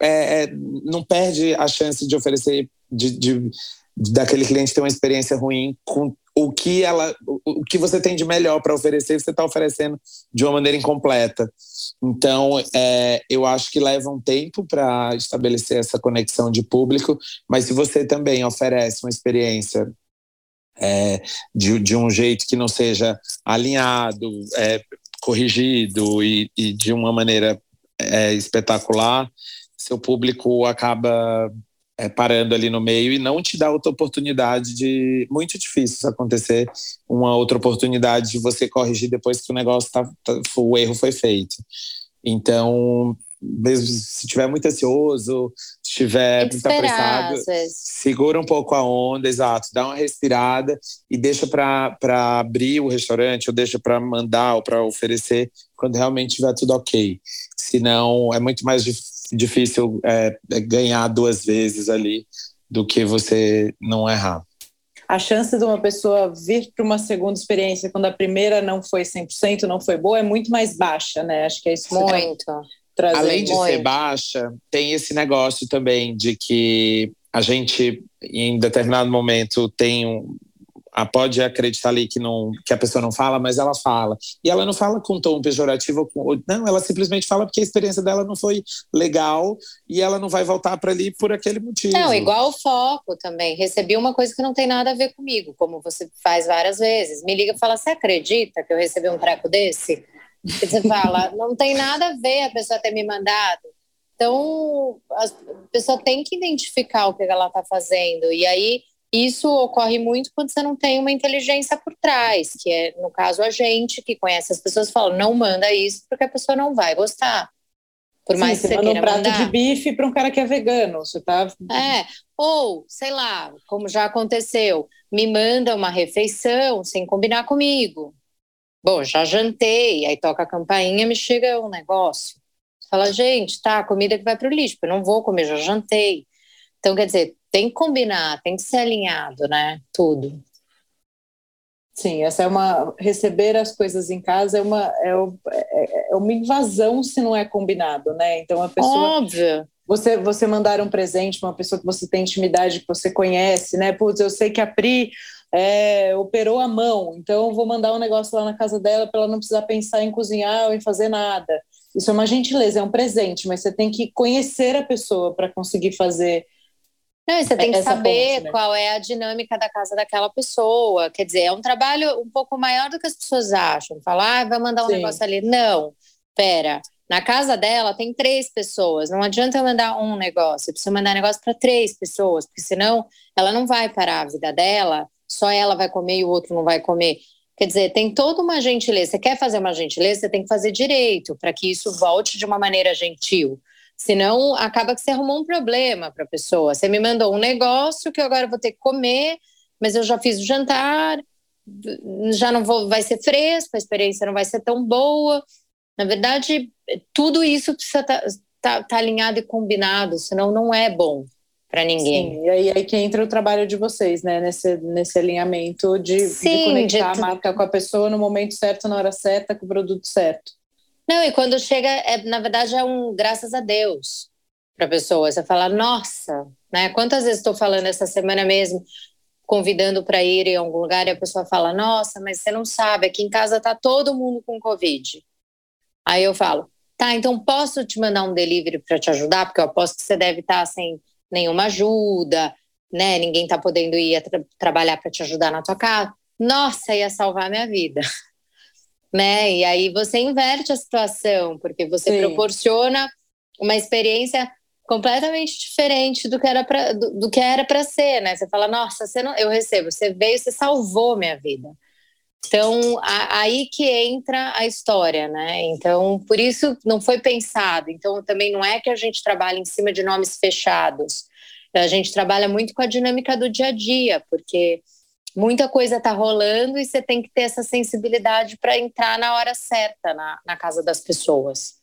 é, é não perde a chance de oferecer, de, de, daquele cliente ter uma experiência ruim com o que ela, o que você tem de melhor para oferecer, você está oferecendo de uma maneira incompleta. Então, é, eu acho que leva um tempo para estabelecer essa conexão de público, mas se você também oferece uma experiência é, de, de um jeito que não seja alinhado, é, corrigido e, e, de uma maneira é, espetacular, seu público acaba é, parando ali no meio e não te dá outra oportunidade de. Muito difícil isso acontecer, uma outra oportunidade de você corrigir depois que o negócio tá, tá o erro foi feito. Então, mesmo se estiver muito ansioso, se estiver muito apressado, segura um pouco a onda, exato, dá uma respirada e deixa para abrir o restaurante, ou deixa para mandar ou para oferecer quando realmente estiver tudo ok. Senão, é muito mais difícil difícil é, é ganhar duas vezes ali do que você não errar. A chance de uma pessoa vir para uma segunda experiência quando a primeira não foi 100%, não foi boa, é muito mais baixa, né? Acho que é isso Muito. Além de muito. ser baixa, tem esse negócio também de que a gente, em determinado momento, tem um, pode acreditar ali que, não, que a pessoa não fala, mas ela fala. E ela não fala com tom pejorativo, não, ela simplesmente fala porque a experiência dela não foi legal e ela não vai voltar para ali por aquele motivo. Não, igual o foco também. Recebi uma coisa que não tem nada a ver comigo, como você faz várias vezes. Me liga e fala: Você acredita que eu recebi um treco desse? E você fala: [laughs] Não tem nada a ver a pessoa ter me mandado. Então, a pessoa tem que identificar o que ela está fazendo. E aí isso ocorre muito quando você não tem uma inteligência por trás, que é, no caso, a gente que conhece as pessoas fala, não manda isso porque a pessoa não vai gostar. Por Sim, mais que você, você manda um prato mandar. de bife para um cara que é vegano, você tá É, ou, sei lá, como já aconteceu, me manda uma refeição sem combinar comigo. Bom, já jantei, aí toca a campainha, me chega um negócio. Fala, gente, tá, comida que vai para o lixo, eu não vou comer, já jantei. Então, quer dizer, tem que combinar, tem que ser alinhado, né? Tudo. Sim, essa é uma receber as coisas em casa é uma é, é, é uma invasão se não é combinado, né? Então a pessoa Óbvio. Você você mandar um presente para uma pessoa que você tem intimidade, que você conhece, né? Putz, eu sei que a Pri é, operou a mão, então eu vou mandar um negócio lá na casa dela para ela não precisar pensar em cozinhar ou em fazer nada. Isso é uma gentileza, é um presente, mas você tem que conhecer a pessoa para conseguir fazer não, você tem que saber ponte, né? qual é a dinâmica da casa daquela pessoa. Quer dizer, é um trabalho um pouco maior do que as pessoas acham. Falar, ah, vai mandar um Sim. negócio ali. Não, pera. Na casa dela tem três pessoas. Não adianta eu mandar um negócio. Eu preciso mandar negócio para três pessoas, porque senão ela não vai parar a vida dela. Só ela vai comer e o outro não vai comer. Quer dizer, tem toda uma gentileza. Você quer fazer uma gentileza, você tem que fazer direito para que isso volte de uma maneira gentil. Senão, acaba que você arrumou um problema para a pessoa. Você me mandou um negócio que eu agora vou ter que comer, mas eu já fiz o jantar, já não vou, vai ser fresco, a experiência não vai ser tão boa. Na verdade, tudo isso precisa estar tá, tá, tá alinhado e combinado, senão não é bom para ninguém. Sim, e aí, aí que entra o trabalho de vocês, né? Nesse, nesse alinhamento de, Sim, de conectar de... a marca com a pessoa no momento certo, na hora certa, com o produto certo. Não, e quando chega, é, na verdade, é um graças a Deus para a pessoa. Você fala, nossa, né? Quantas vezes estou falando essa semana mesmo, convidando para ir em algum lugar e a pessoa fala, nossa, mas você não sabe, aqui em casa tá todo mundo com Covid. Aí eu falo, tá, então posso te mandar um delivery para te ajudar? Porque eu aposto que você deve estar tá sem nenhuma ajuda, né? Ninguém tá podendo ir tra trabalhar para te ajudar na tua casa. Nossa, ia salvar minha vida [laughs] né? E aí você inverte a situação, porque você Sim. proporciona uma experiência completamente diferente do que era para do, do, que era para ser, né? Você fala, nossa, você não, eu recebo, você veio, você salvou minha vida. Então, a, aí que entra a história, né? Então, por isso não foi pensado. Então, também não é que a gente trabalha em cima de nomes fechados. A gente trabalha muito com a dinâmica do dia a dia, porque muita coisa está rolando e você tem que ter essa sensibilidade para entrar na hora certa na, na casa das pessoas.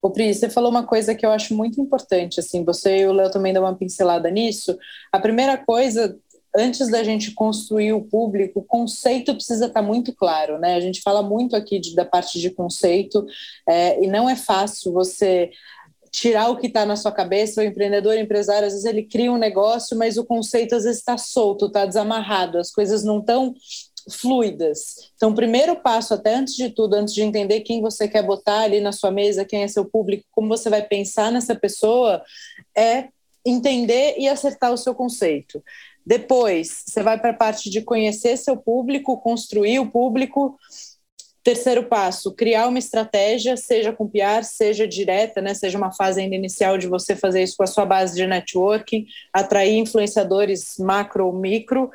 Ô Pri, você falou uma coisa que eu acho muito importante, assim, você e o Léo também dão uma pincelada nisso. A primeira coisa, antes da gente construir o público, o conceito precisa estar tá muito claro, né? A gente fala muito aqui de, da parte de conceito, é, e não é fácil você tirar o que está na sua cabeça. O empreendedor, o empresário, às vezes ele cria um negócio, mas o conceito às vezes está solto, está desamarrado, as coisas não estão fluidas. Então, o primeiro passo, até antes de tudo, antes de entender quem você quer botar ali na sua mesa, quem é seu público, como você vai pensar nessa pessoa, é entender e acertar o seu conceito. Depois, você vai para a parte de conhecer seu público, construir o público, Terceiro passo, criar uma estratégia, seja com PR, seja direta, né, seja uma fase ainda inicial de você fazer isso com a sua base de networking, atrair influenciadores macro ou micro.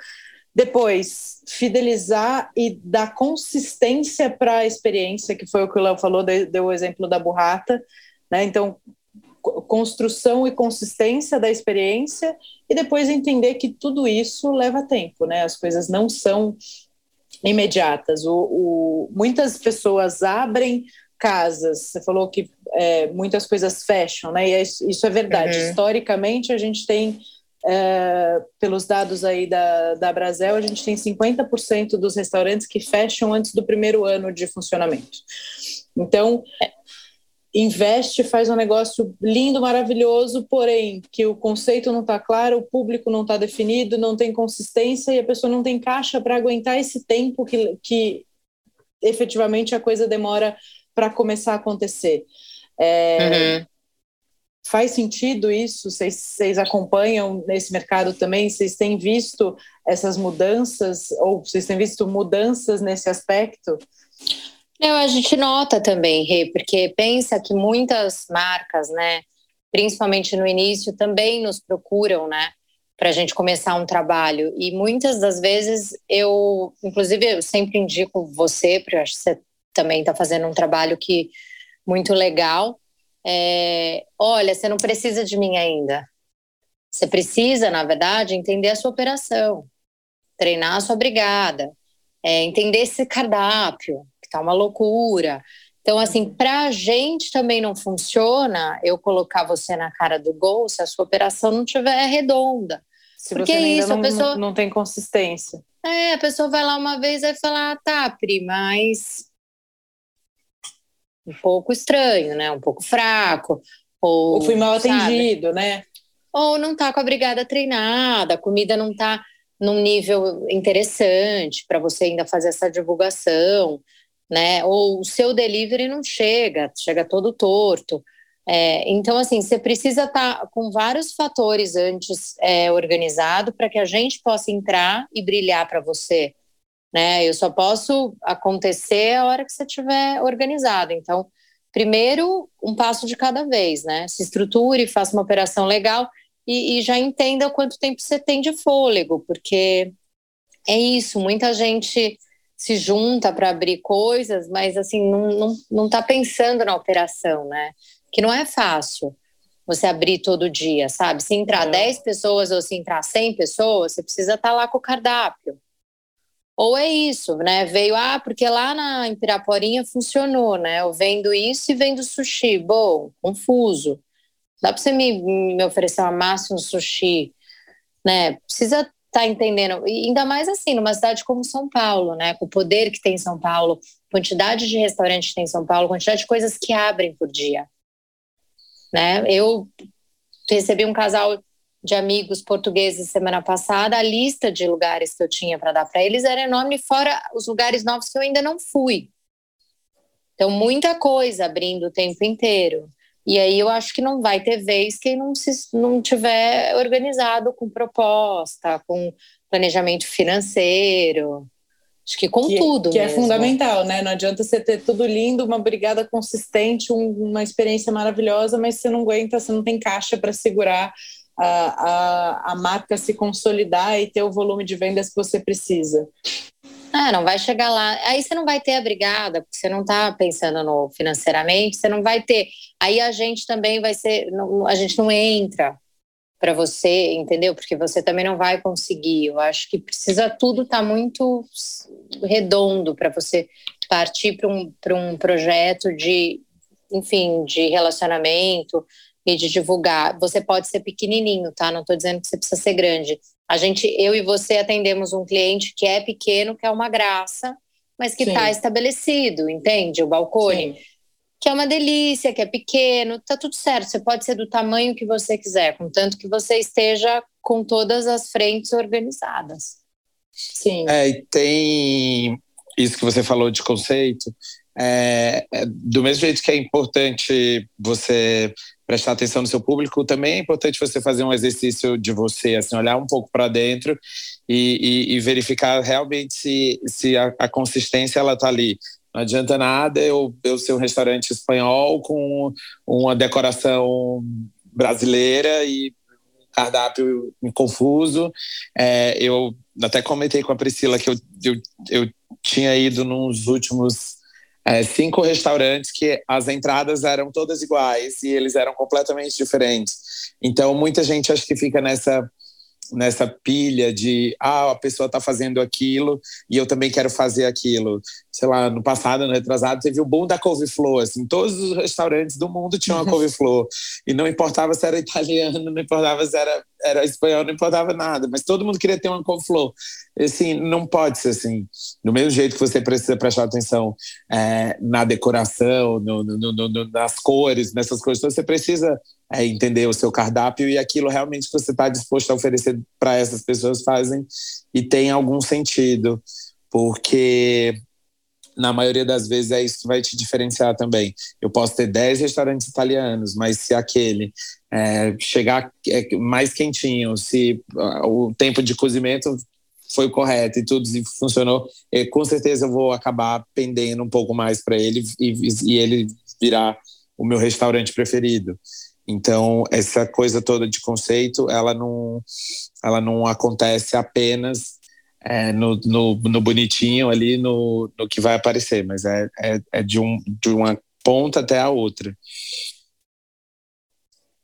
Depois, fidelizar e dar consistência para a experiência, que foi o que o Léo falou, deu o exemplo da burrata. Né? Então, construção e consistência da experiência e depois entender que tudo isso leva tempo, né? As coisas não são imediatas. O, o, muitas pessoas abrem casas. Você falou que é, muitas coisas fecham, né? E é, isso é verdade. Uhum. Historicamente, a gente tem, é, pelos dados aí da, da Brasel, a gente tem 50% dos restaurantes que fecham antes do primeiro ano de funcionamento. Então, investe, faz um negócio lindo, maravilhoso, porém que o conceito não está claro, o público não está definido, não tem consistência e a pessoa não tem caixa para aguentar esse tempo que, que efetivamente a coisa demora para começar a acontecer. É, uhum. Faz sentido isso? Vocês, acompanham nesse mercado também? Vocês têm visto essas mudanças ou vocês têm visto mudanças nesse aspecto? Não, a gente nota também, Rê, porque pensa que muitas marcas, né, principalmente no início, também nos procuram, né, para a gente começar um trabalho. E muitas das vezes eu, inclusive, eu sempre indico você, porque eu acho que você também está fazendo um trabalho que muito legal. É, olha, você não precisa de mim ainda. Você precisa, na verdade, entender a sua operação, treinar a sua brigada, é, entender esse cardápio, tá uma loucura. Então, assim, para a gente também não funciona eu colocar você na cara do gol se a sua operação não estiver redonda. Se Porque você é isso, não, a pessoa não tem consistência. É, a pessoa vai lá uma vez e falar, ah, tá, Pri, mas um pouco estranho, né? Um pouco fraco. Ou, ou fui mal atendido, sabe? né? Ou não tá com a brigada treinada, a comida não tá num nível interessante para você ainda fazer essa divulgação né? Ou o seu delivery não chega, chega todo torto. É, então, assim, você precisa estar tá com vários fatores antes é, organizado para que a gente possa entrar e brilhar para você. Né? Eu só posso acontecer a hora que você estiver organizado. Então, primeiro, um passo de cada vez, né? Se estruture, faça uma operação legal e, e já entenda quanto tempo você tem de fôlego, porque é isso, muita gente se junta para abrir coisas, mas assim, não, não, não tá pensando na operação, né? Que não é fácil você abrir todo dia, sabe? Se entrar é. 10 pessoas ou se entrar 100 pessoas, você precisa estar tá lá com o cardápio. Ou é isso, né? Veio, ah, porque lá na Piraporinha funcionou, né? Eu vendo isso e vendo sushi. Bom, confuso. Dá para você me, me oferecer uma massa, um sushi, né? Precisa tá entendendo? E ainda mais assim, numa cidade como São Paulo, né? Com o poder que tem São Paulo, quantidade de restaurantes que tem São Paulo, quantidade de coisas que abrem por dia. Né? Eu recebi um casal de amigos portugueses semana passada, a lista de lugares que eu tinha para dar para eles era enorme, fora os lugares novos que eu ainda não fui. Então, muita coisa abrindo o tempo inteiro. E aí eu acho que não vai ter vez quem não, se, não tiver organizado com proposta, com planejamento financeiro. Acho que com que, tudo. Que é mesmo. é fundamental, né? Não adianta você ter tudo lindo, uma brigada consistente, um, uma experiência maravilhosa, mas você não aguenta, você não tem caixa para segurar a, a, a marca se consolidar e ter o volume de vendas que você precisa. Ah, não vai chegar lá. Aí você não vai ter a brigada, porque você não está pensando no financeiramente, você não vai ter. Aí a gente também vai ser. Não, a gente não entra para você, entendeu? Porque você também não vai conseguir. Eu acho que precisa tudo estar tá muito redondo para você partir para um, um projeto de, enfim, de relacionamento e de divulgar. Você pode ser pequenininho, tá? Não estou dizendo que você precisa ser grande. A gente, eu e você atendemos um cliente que é pequeno, que é uma graça, mas que está estabelecido, entende? O balcone. Sim. Que é uma delícia, que é pequeno, tá tudo certo. Você pode ser do tamanho que você quiser, contanto que você esteja com todas as frentes organizadas. Sim. É, e tem isso que você falou de conceito. É, é, do mesmo jeito que é importante você prestar atenção no seu público, também é importante você fazer um exercício de você, assim, olhar um pouco para dentro e, e, e, verificar realmente se, se a, a consistência ela está ali. Não adianta nada eu, eu ser um restaurante espanhol com uma decoração brasileira e cardápio confuso. É, eu até comentei com a Priscila que eu, eu, eu tinha ido nos últimos é, cinco restaurantes que as entradas eram todas iguais e eles eram completamente diferentes. Então, muita gente acho que fica nessa nessa pilha de ah, a pessoa está fazendo aquilo e eu também quero fazer aquilo. Sei lá, no passado, no retrasado, teve o boom da couve-flor, assim, todos os restaurantes do mundo tinham a [laughs] couve-flor e não importava se era italiano, não importava se era, era espanhol, não importava nada, mas todo mundo queria ter uma couve-flor. Assim, não pode ser assim. Do mesmo jeito que você precisa prestar atenção é, na decoração, no, no, no, nas cores, nessas coisas, você precisa é, entender o seu cardápio e aquilo realmente que você está disposto a oferecer para essas pessoas fazem e tem algum sentido, porque na maioria das vezes é isso que vai te diferenciar também. Eu posso ter 10 restaurantes italianos, mas se aquele é, chegar é, mais quentinho, se uh, o tempo de cozimento foi correto e tudo funcionou, é, com certeza eu vou acabar pendendo um pouco mais para ele e, e ele virar o meu restaurante preferido. Então, essa coisa toda de conceito, ela não, ela não acontece apenas é, no, no, no, bonitinho ali, no, no que vai aparecer, mas é, é, é de, um, de uma ponta até a outra.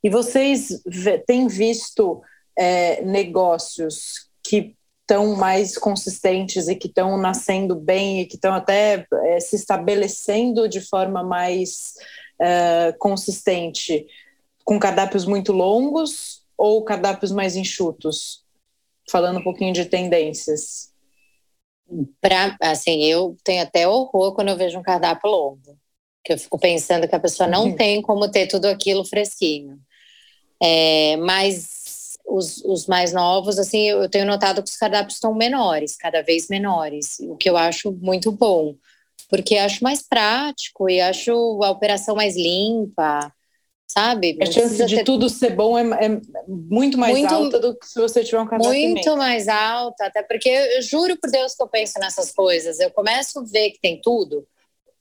E vocês têm visto é, negócios que estão mais consistentes e que estão nascendo bem e que estão até é, se estabelecendo de forma mais é, consistente com cardápios muito longos ou cardápios mais enxutos? Falando um pouquinho de tendências. Pra, assim, eu tenho até horror quando eu vejo um cardápio longo. Que eu fico pensando que a pessoa não uhum. tem como ter tudo aquilo fresquinho. É, mas os, os, mais novos, assim, eu tenho notado que os cardápios estão menores, cada vez menores, o que eu acho muito bom, porque acho mais prático e acho a operação mais limpa sabe? A chance de ter... tudo ser bom é, é muito mais muito, alta do que se você tiver um cardápio Muito mais alta, até porque eu juro por Deus que eu penso nessas coisas. Eu começo a ver que tem tudo.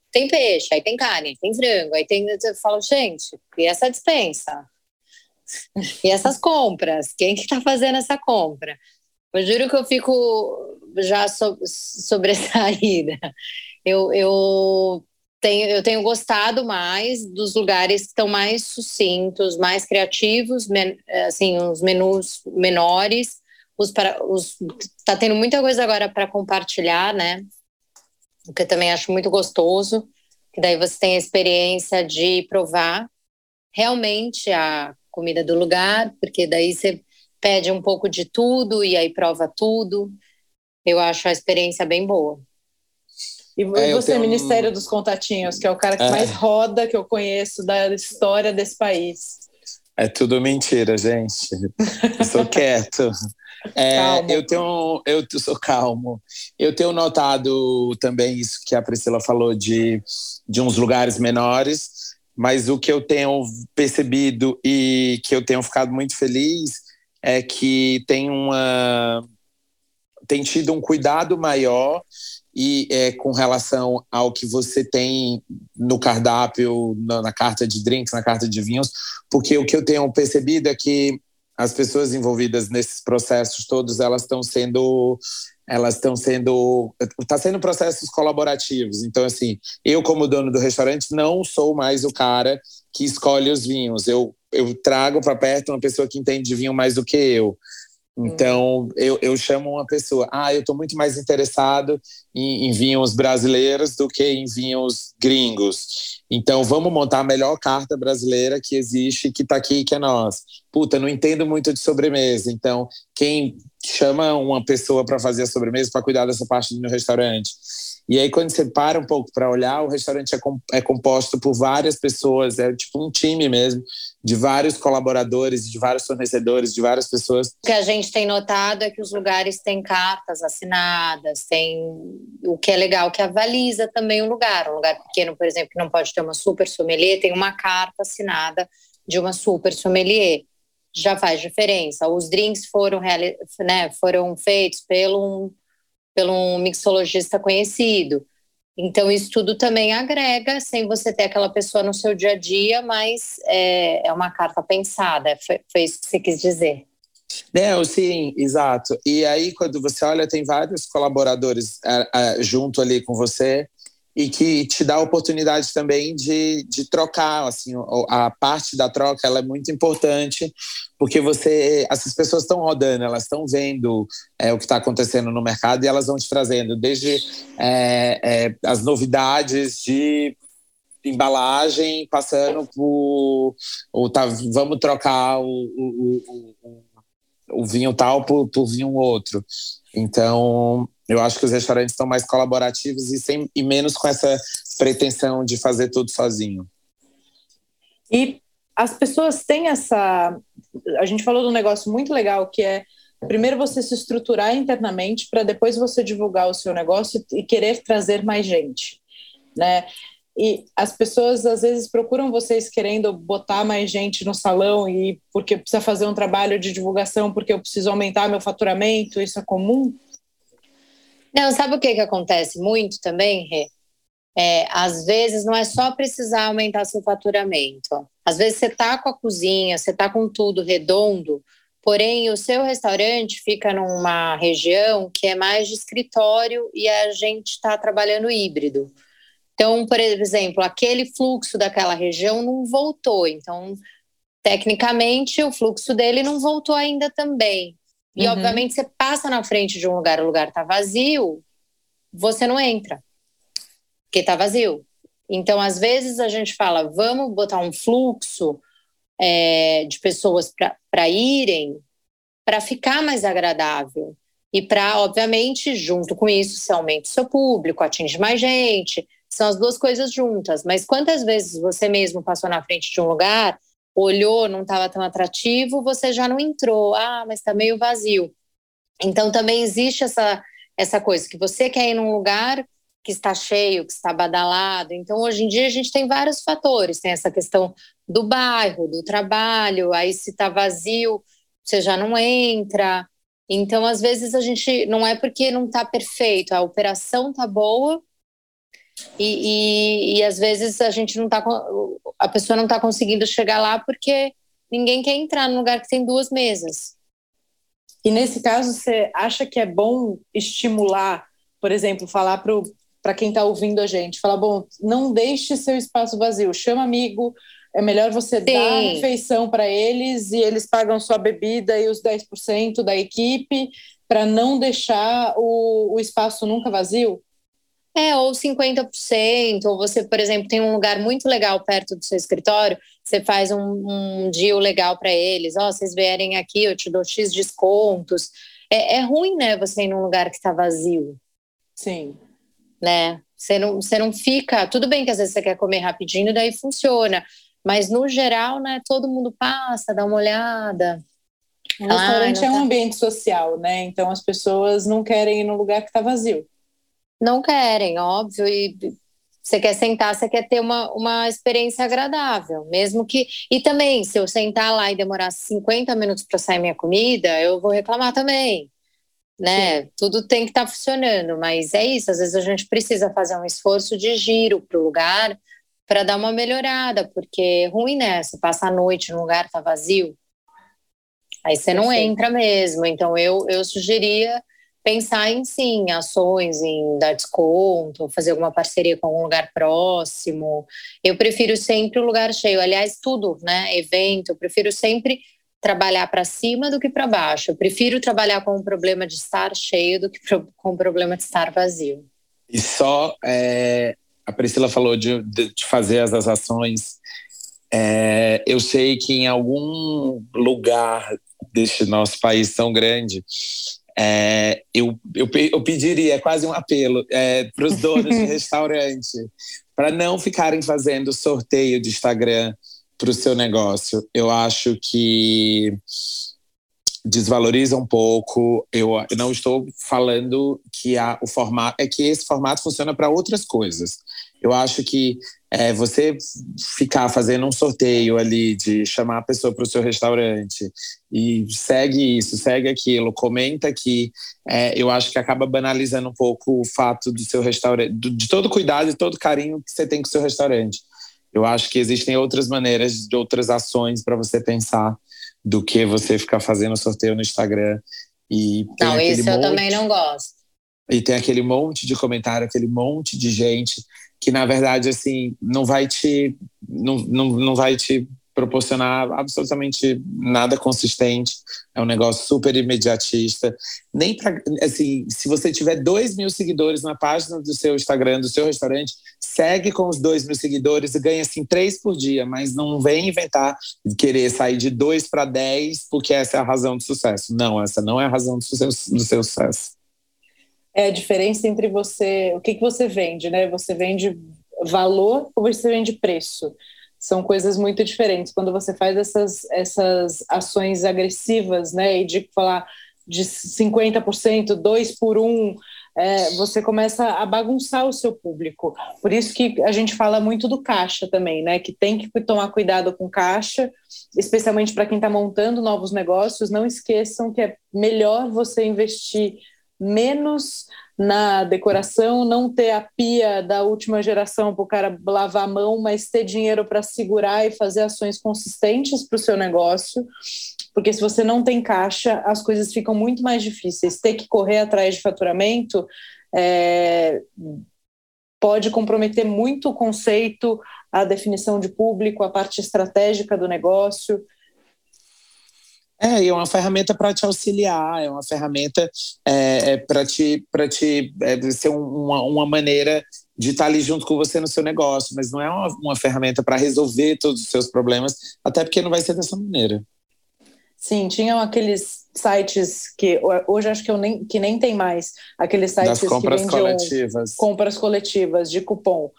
Tem peixe, aí tem carne, tem frango, aí tem. Eu falo, gente, e essa dispensa? e essas compras? Quem que tá fazendo essa compra? Eu juro que eu fico já so, sobressaída. Eu, eu tenho, eu tenho gostado mais dos lugares que estão mais sucintos, mais criativos, men, assim, os menus menores. Os para, os, tá tendo muita coisa agora para compartilhar, né? O que eu também acho muito gostoso, que daí você tem a experiência de provar realmente a comida do lugar, porque daí você pede um pouco de tudo e aí prova tudo. Eu acho a experiência bem boa. E é, você, Ministério um... dos Contatinhos, que é o cara que é. mais roda que eu conheço da história desse país. É tudo mentira, gente. Eu sou [laughs] quieto. É, eu tenho, eu sou calmo. Eu tenho notado também isso que a Priscila falou de, de uns lugares menores, mas o que eu tenho percebido e que eu tenho ficado muito feliz é que tem uma tem tido um cuidado maior e é, com relação ao que você tem no cardápio, na, na, carta de drinks, na carta de vinhos, porque o que eu tenho percebido é que as pessoas envolvidas nesses processos todos, elas estão sendo elas estão sendo está sendo processos colaborativos. Então assim, eu como dono do restaurante não sou mais o cara que escolhe os vinhos. Eu eu trago para perto uma pessoa que entende de vinho mais do que eu. Então, eu, eu chamo uma pessoa, ah, eu estou muito mais interessado em, em, vinhos brasileiros do que em vinhos gringos. Então, vamos montar a melhor carta brasileira que existe, que está aqui, que é nós. Puta, não entendo muito de sobremesa. Então, quem chama uma pessoa para fazer a sobremesa, para cuidar dessa parte meu restaurante? E aí, quando você para um pouco para olhar, o restaurante é, com, é composto por várias pessoas, é tipo um time mesmo, de vários colaboradores, de vários fornecedores, de várias pessoas. O que a gente tem notado é que os lugares têm cartas assinadas, tem o que é legal, que avaliza também o lugar. Um lugar pequeno, por exemplo, que não pode ter uma super sommelier, tem uma carta assinada de uma super sommelier. Já faz diferença. Os drinks foram, né, foram feitos pelo um pelo um mixologista conhecido. Então, isso tudo também agrega, sem você ter aquela pessoa no seu dia a dia, mas é, é uma carta pensada. Foi, foi isso que você quis dizer. Não, sim, exato. E aí, quando você olha, tem vários colaboradores é, é, junto ali com você, e que te dá a oportunidade também de, de trocar, assim, a parte da troca ela é muito importante, porque você, essas pessoas estão rodando, elas estão vendo é, o que está acontecendo no mercado e elas vão te trazendo desde é, é, as novidades de embalagem, passando por ou tá, vamos trocar o, o, o, o vinho tal por, por vinho outro. Então, eu acho que os restaurantes estão mais colaborativos e, sem, e menos com essa pretensão de fazer tudo sozinho. E as pessoas têm essa. A gente falou de um negócio muito legal que é primeiro você se estruturar internamente para depois você divulgar o seu negócio e querer trazer mais gente, né? E as pessoas às vezes procuram vocês querendo botar mais gente no salão e porque precisa fazer um trabalho de divulgação, porque eu preciso aumentar meu faturamento, isso é comum? Não, sabe o que, que acontece muito também, Rê? É, às vezes não é só precisar aumentar seu faturamento. Às vezes você está com a cozinha, você está com tudo redondo, porém o seu restaurante fica numa região que é mais de escritório e a gente está trabalhando híbrido. Então, por exemplo, aquele fluxo daquela região não voltou. Então, tecnicamente, o fluxo dele não voltou ainda também. E, uhum. obviamente, você passa na frente de um lugar, o lugar está vazio, você não entra, porque está vazio. Então, às vezes, a gente fala, vamos botar um fluxo é, de pessoas para irem, para ficar mais agradável. E para, obviamente, junto com isso, você aumenta o seu público, atinge mais gente, são as duas coisas juntas. Mas quantas vezes você mesmo passou na frente de um lugar, olhou, não estava tão atrativo, você já não entrou. Ah, mas está meio vazio. Então também existe essa, essa coisa que você quer ir num lugar que está cheio, que está badalado. Então, hoje em dia, a gente tem vários fatores. Tem essa questão do bairro, do trabalho, aí se está vazio, você já não entra. Então, às vezes, a gente não é porque não está perfeito, a operação está boa, e, e, e, às vezes a gente não tá a pessoa não está conseguindo chegar lá porque ninguém quer entrar num lugar que tem duas mesas. E nesse caso, você acha que é bom estimular, por exemplo, falar para quem está ouvindo a gente, falar, bom, não deixe seu espaço vazio, chama amigo, é melhor você Sim. dar refeição para eles e eles pagam sua bebida e os 10% da equipe para não deixar o, o espaço nunca vazio? É, ou 50%, ou você, por exemplo, tem um lugar muito legal perto do seu escritório, você faz um, um deal legal para eles, ó, oh, vocês vierem aqui, eu te dou X descontos. É, é ruim, né, você ir num lugar que está vazio. Sim. Né? Você não, você não fica. Tudo bem que às vezes você quer comer rapidinho, daí funciona. Mas no geral, né, todo mundo passa, dá uma olhada. O restaurante é um tá... ambiente social, né? Então as pessoas não querem ir num lugar que está vazio não querem, óbvio, e você quer sentar, você quer ter uma, uma experiência agradável, mesmo que. E também, se eu sentar lá e demorar 50 minutos para sair minha comida, eu vou reclamar também. Né? Sim. Tudo tem que estar tá funcionando, mas é isso. Às vezes a gente precisa fazer um esforço de giro para o lugar para dar uma melhorada, porque é ruim, né? Você passa a noite no lugar, tá vazio, aí você não entra mesmo. Então eu, eu sugeria pensar em sim, ações, em dar desconto, fazer alguma parceria com algum lugar próximo. Eu prefiro sempre o lugar cheio. Aliás, tudo, né? Evento, eu prefiro sempre trabalhar para cima do que para baixo. Eu prefiro trabalhar com o problema de estar cheio do que com o problema de estar vazio. E só é, a Priscila falou de, de fazer as ações. É, eu sei que em algum lugar deste nosso país tão grande é, eu, eu, eu, pediria, é quase um apelo é, para os donos de [laughs] restaurante, para não ficarem fazendo sorteio de Instagram para o seu negócio. Eu acho que desvaloriza um pouco. Eu, eu não estou falando que a, o formato é que esse formato funciona para outras coisas. Eu acho que é, você ficar fazendo um sorteio ali de chamar a pessoa para o seu restaurante e segue isso, segue aquilo, comenta aqui, é, eu acho que acaba banalizando um pouco o fato do seu restaurante, de todo cuidado e todo carinho que você tem com o seu restaurante. Eu acho que existem outras maneiras, de outras ações para você pensar do que você ficar fazendo sorteio no Instagram. E não, isso monte, eu também não gosto. E tem aquele monte de comentário, aquele monte de gente que na verdade assim não vai te não, não, não vai te proporcionar absolutamente nada consistente. É um negócio super imediatista. Nem para assim, se você tiver dois mil seguidores na página do seu Instagram, do seu restaurante, segue com os dois mil seguidores e ganha assim três por dia, mas não vem inventar querer sair de dois para dez porque essa é a razão do sucesso. Não, essa não é a razão do, seu, do seu sucesso. É a diferença entre você, o que, que você vende, né? Você vende valor ou você vende preço? são coisas muito diferentes. Quando você faz essas, essas ações agressivas, né, e de falar de 50%, dois por um, é, você começa a bagunçar o seu público. Por isso que a gente fala muito do caixa também, né? Que tem que tomar cuidado com caixa, especialmente para quem está montando novos negócios. Não esqueçam que é melhor você investir menos na decoração, não ter a pia da última geração para o cara lavar a mão, mas ter dinheiro para segurar e fazer ações consistentes para o seu negócio. Porque se você não tem caixa, as coisas ficam muito mais difíceis. Ter que correr atrás de faturamento é, pode comprometer muito o conceito, a definição de público, a parte estratégica do negócio. É, e é uma ferramenta para te auxiliar, é uma ferramenta é, é para te, pra te é, ser uma, uma maneira de estar tá ali junto com você no seu negócio, mas não é uma, uma ferramenta para resolver todos os seus problemas, até porque não vai ser dessa maneira. Sim, tinham aqueles sites que hoje acho que, eu nem, que nem tem mais, aqueles sites das compras que vendiam coletivas. compras coletivas de cupom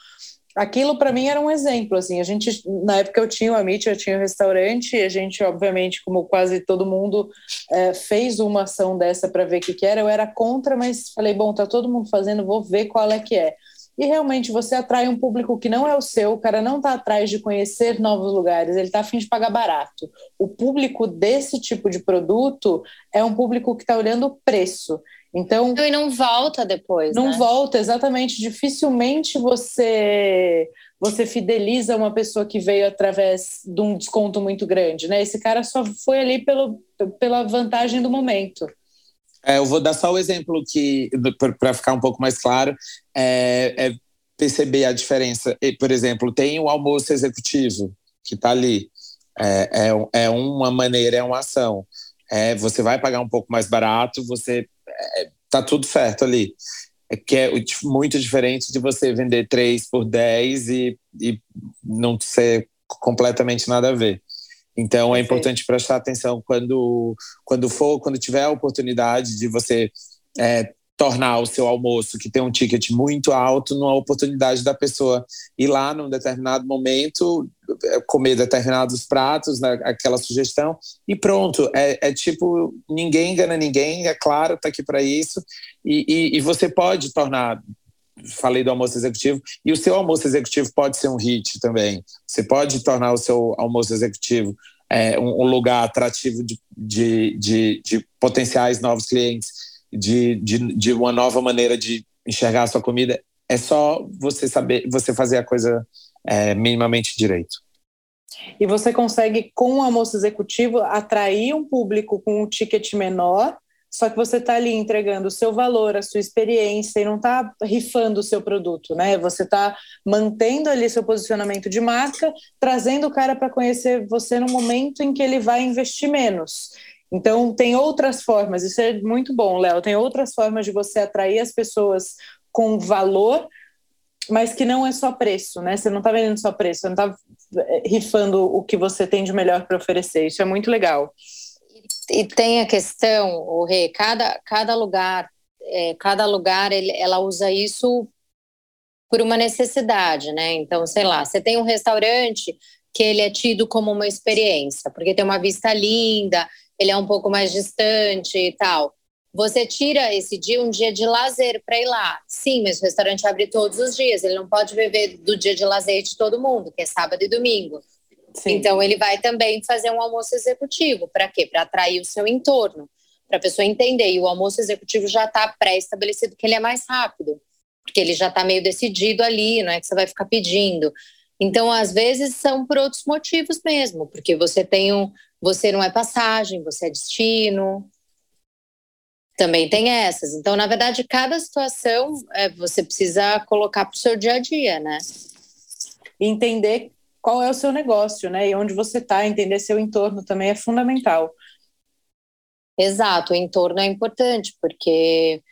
aquilo para mim era um exemplo, assim, a gente, na época eu tinha o Amit, eu tinha o restaurante, e a gente, obviamente, como quase todo mundo, é, fez uma ação dessa para ver o que, que era, eu era contra, mas falei, bom, tá todo mundo fazendo, vou ver qual é que é. E realmente você atrai um público que não é o seu, o cara não está atrás de conhecer novos lugares, ele está afim de pagar barato. O público desse tipo de produto é um público que está olhando o preço. Então, e não volta depois. Não né? volta, exatamente. Dificilmente você você fideliza uma pessoa que veio através de um desconto muito grande, né? Esse cara só foi ali pelo, pela vantagem do momento. É, eu vou dar só o exemplo que para ficar um pouco mais claro é, é, perceber a diferença. Por exemplo, tem o almoço executivo que está ali. É, é, é uma maneira, é uma ação. É, você vai pagar um pouco mais barato, você é, tá tudo certo ali. É que é muito diferente de você vender 3 por 10 e, e não ser completamente nada a ver. Então é importante prestar atenção quando, quando for, quando tiver a oportunidade de você é, tornar o seu almoço, que tem um ticket muito alto, numa oportunidade da pessoa ir lá num determinado momento, é, comer determinados pratos, né, aquela sugestão, e pronto. É, é, tipo, ninguém engana ninguém, é claro, está aqui para isso, e, e, e você pode tornar falei do almoço executivo, e o seu almoço executivo pode ser um hit também. Você pode tornar o seu almoço executivo é, um, um, lugar atrativo de, de, de, de, potenciais novos clientes de, de, de uma nova maneira de enxergar a sua comida. É só você saber, você fazer a coisa é, minimamente direito. E você consegue, com o almoço executivo, atrair um público com um ticket menor, só que você está ali entregando o seu valor, a sua experiência e não está rifando o seu produto, né? Você está mantendo ali seu posicionamento de marca, trazendo o cara para conhecer você no momento em que ele vai investir menos. Então, tem outras formas, isso é muito bom, Léo, tem outras formas de você atrair as pessoas com valor, mas que não é só preço, né? Você não está vendendo só preço, você não está eh, rifando o que você tem de melhor para oferecer, isso é muito legal. E tem a questão, o Rê, cada, cada lugar, é, cada lugar ele, ela usa isso por uma necessidade, né? Então, sei lá, você tem um restaurante que ele é tido como uma experiência, porque tem uma vista linda, ele é um pouco mais distante e tal. Você tira esse dia, um dia de lazer para ir lá. Sim, mas o restaurante abre todos os dias. Ele não pode viver do dia de lazer de todo mundo, que é sábado e domingo. Sim. Então, ele vai também fazer um almoço executivo. Para quê? Para atrair o seu entorno, para a pessoa entender. E o almoço executivo já está pré-estabelecido, que ele é mais rápido, porque ele já está meio decidido ali, não é que você vai ficar pedindo. Então, às vezes, são por outros motivos mesmo, porque você tem um, você não é passagem, você é destino. Também tem essas. Então, na verdade, cada situação é, você precisa colocar para o seu dia a dia, né? Entender qual é o seu negócio, né? E onde você está, entender seu entorno também é fundamental. Exato, o entorno é importante, porque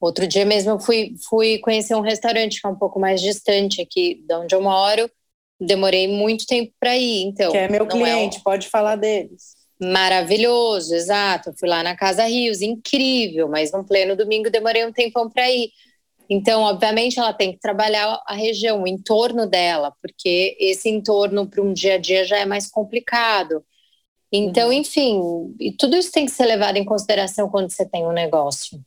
outro dia mesmo eu fui, fui conhecer um restaurante que é um pouco mais distante aqui de onde eu moro. Demorei muito tempo para ir, então. Que é meu cliente, é um... pode falar deles. Maravilhoso, exato. Eu fui lá na Casa Rios, incrível, mas no pleno domingo demorei um tempão para ir. Então, obviamente, ela tem que trabalhar a região, o entorno dela, porque esse entorno para um dia a dia já é mais complicado. Então, uhum. enfim, e tudo isso tem que ser levado em consideração quando você tem um negócio.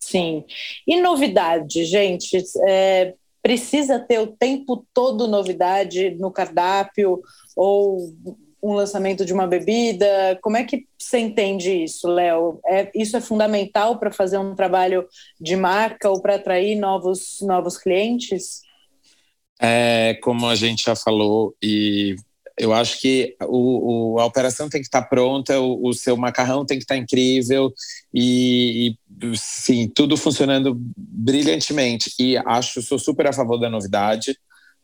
Sim. E novidade, gente? É, precisa ter o tempo todo novidade no cardápio ou um lançamento de uma bebida? Como é que você entende isso, Léo? É, isso é fundamental para fazer um trabalho de marca ou para atrair novos, novos clientes? É, como a gente já falou, e eu acho que o, o, a operação tem que estar tá pronta, o, o, seu macarrão tem que estar tá incrível e, e, sim, tudo funcionando brilhantemente. E acho, sou super a favor da novidade.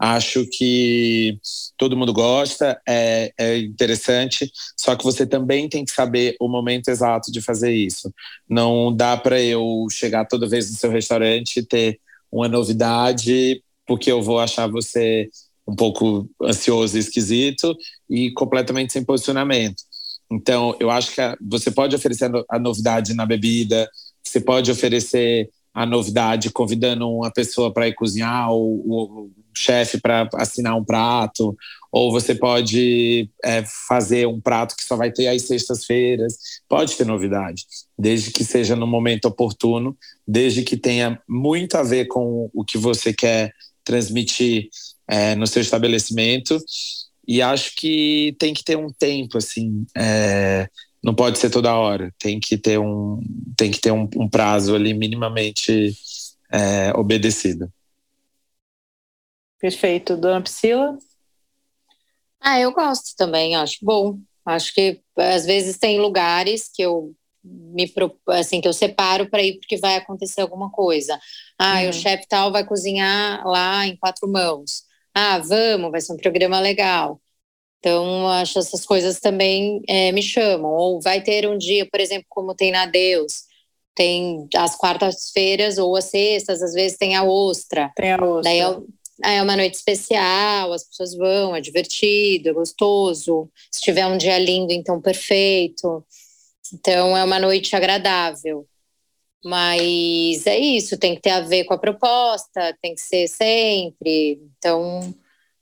Acho que todo mundo gosta, é, é interessante, só que você também tem que saber o momento exato de fazer isso. Não dá para eu chegar toda vez no seu restaurante e ter uma novidade, porque eu vou achar você um pouco ansioso e esquisito e completamente sem posicionamento. Então, eu acho que você pode oferecer a novidade na bebida, você pode oferecer a novidade convidando uma pessoa para ir cozinhar, ou o chefe para assinar um prato, ou você pode é, fazer um prato que só vai ter às sextas-feiras. Pode ter novidade, desde que seja no momento oportuno, desde que tenha muito a ver com o que você quer transmitir é, no seu estabelecimento. E acho que tem que ter um tempo, assim, é, não pode ser toda hora. Tem que ter um, tem que ter um, um prazo ali minimamente é, obedecido. Perfeito. Dona Priscila? Ah, eu gosto também, acho bom. Acho que às vezes tem lugares que eu me assim que eu separo para ir porque vai acontecer alguma coisa. Ah, uhum. o chefe tal vai cozinhar lá em quatro mãos. Ah, vamos, vai ser um programa legal. Então, acho essas coisas também é, me chamam. Ou vai ter um dia, por exemplo, como tem na Deus, tem as quartas-feiras ou as sextas, às vezes tem a ostra. Tem a ostra. Daí é, uma noite especial, as pessoas vão, é divertido, é gostoso. Se tiver um dia lindo, então perfeito. Então, é uma noite agradável. Mas é isso, tem que ter a ver com a proposta, tem que ser sempre. Então,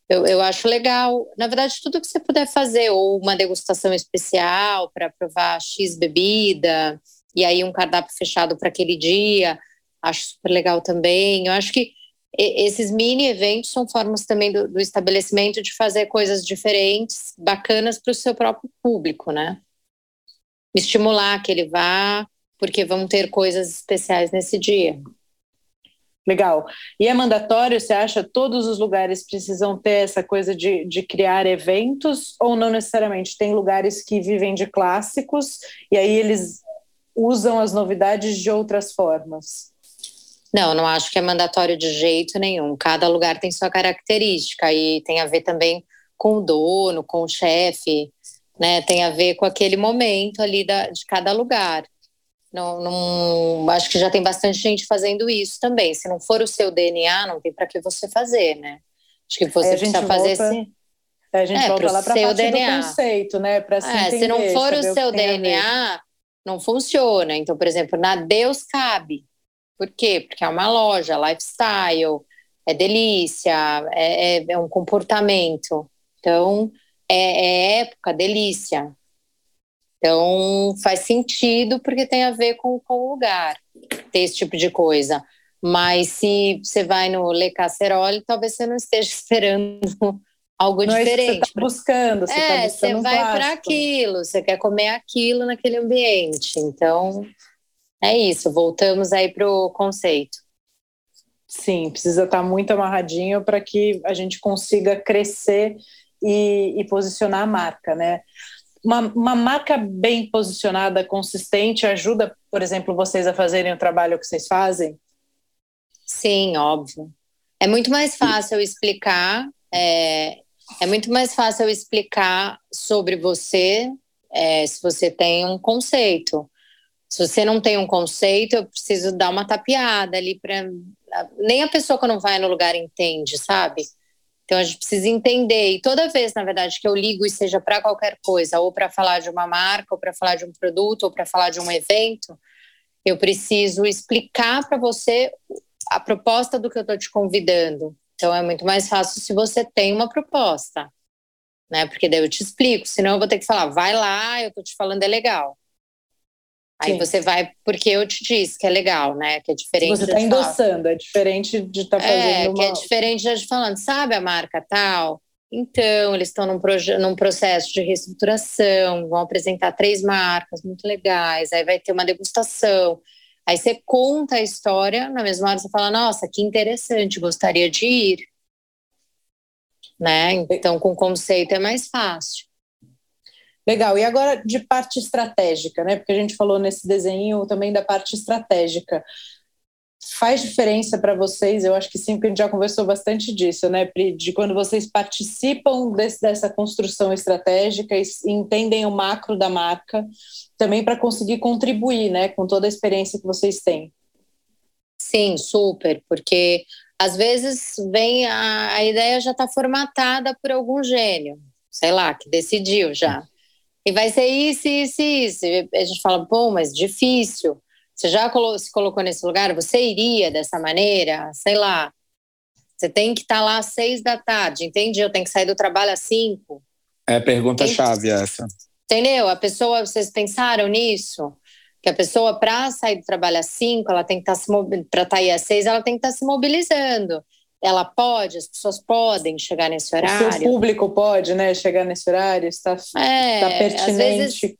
eu, eu acho legal. Na verdade, tudo que você puder fazer, ou uma degustação especial para provar X bebida, e aí um cardápio fechado para aquele dia, acho super legal também. Eu acho que esses mini eventos são formas também do, do estabelecimento de fazer coisas diferentes, bacanas para o seu próprio público, né? Estimular que ele vá, porque vão ter coisas especiais nesse dia. Legal. E é mandatório, você acha, todos os lugares precisam ter essa coisa de, de criar eventos ou não necessariamente? Tem lugares que vivem de clássicos e aí eles usam as novidades de outras formas? Não, não acho que é mandatório de jeito nenhum. Cada lugar tem sua característica e tem a ver também com o dono, com o chefe, né? Tem a ver com aquele momento ali da, de cada lugar. Não, não, acho que já tem bastante gente fazendo isso também. Se não for o seu DNA, não tem para que você fazer, né? Acho que você precisa fazer volta, esse. A gente é, volta lá para a DNA. do conceito, né? Para se, é, entender, se não for o seu DNA, não funciona. Então, por exemplo, na Deus cabe. Por quê? Porque é uma loja, lifestyle, é delícia, é, é, é um comportamento. Então, é, é época, delícia. Então, faz sentido porque tem a ver com, com o lugar, ter esse tipo de coisa. Mas se você vai no Le Casserole, talvez você não esteja [laughs] esperando algo não diferente. É você tá buscando, você tá é, tá buscando você vai para aquilo, você quer comer aquilo naquele ambiente. Então, é isso, voltamos aí para o conceito. Sim, precisa estar tá muito amarradinho para que a gente consiga crescer e, e posicionar a marca, né? uma, uma marca bem posicionada, consistente, ajuda, por exemplo, vocês a fazerem o trabalho que vocês fazem? Sim, óbvio. É muito mais fácil eu explicar, é, é muito mais fácil eu explicar sobre você é, se você tem um conceito. Se você não tem um conceito, eu preciso dar uma tapeada ali para nem a pessoa que não vai no lugar entende, sabe? Então a gente precisa entender. E toda vez, na verdade, que eu ligo e seja para qualquer coisa, ou para falar de uma marca, ou para falar de um produto, ou para falar de um evento, eu preciso explicar para você a proposta do que eu estou te convidando. Então é muito mais fácil se você tem uma proposta, né? Porque daí eu te explico, senão eu vou ter que falar, vai lá, eu estou te falando é legal. Aí Sim. você vai porque eu te disse que é legal, né? Que é diferente. Você está endossando, é diferente de estar tá fazendo. É, uma... que é diferente de falando, sabe a marca tal? Então, eles estão num, num processo de reestruturação, vão apresentar três marcas muito legais, aí vai ter uma degustação. Aí você conta a história, na mesma hora você fala, nossa, que interessante, gostaria de ir. Né? Então, com conceito é mais fácil. Legal. E agora de parte estratégica, né? Porque a gente falou nesse desenho também da parte estratégica. Faz diferença para vocês? Eu acho que sim, porque a gente já conversou bastante disso, né, Pri? De quando vocês participam desse, dessa construção estratégica e entendem o macro da marca, também para conseguir contribuir, né, com toda a experiência que vocês têm. Sim, super, porque às vezes vem a, a ideia já está formatada por algum gênio, sei lá, que decidiu já. E vai ser isso, isso, isso. E a gente fala, bom, mas difícil. Você já se colocou nesse lugar? Você iria dessa maneira? Sei lá. Você tem que estar tá lá às seis da tarde, entendi? Eu tenho que sair do trabalho às cinco. É pergunta-chave essa. Entendeu? A pessoa, vocês pensaram nisso? Que a pessoa, para sair do trabalho às cinco, ela tem que estar tá se para estar tá aí às seis, ela tem que estar tá se mobilizando ela pode, as pessoas podem chegar nesse horário. O seu público pode, né, chegar nesse horário, está, é, está pertinente. Às vezes,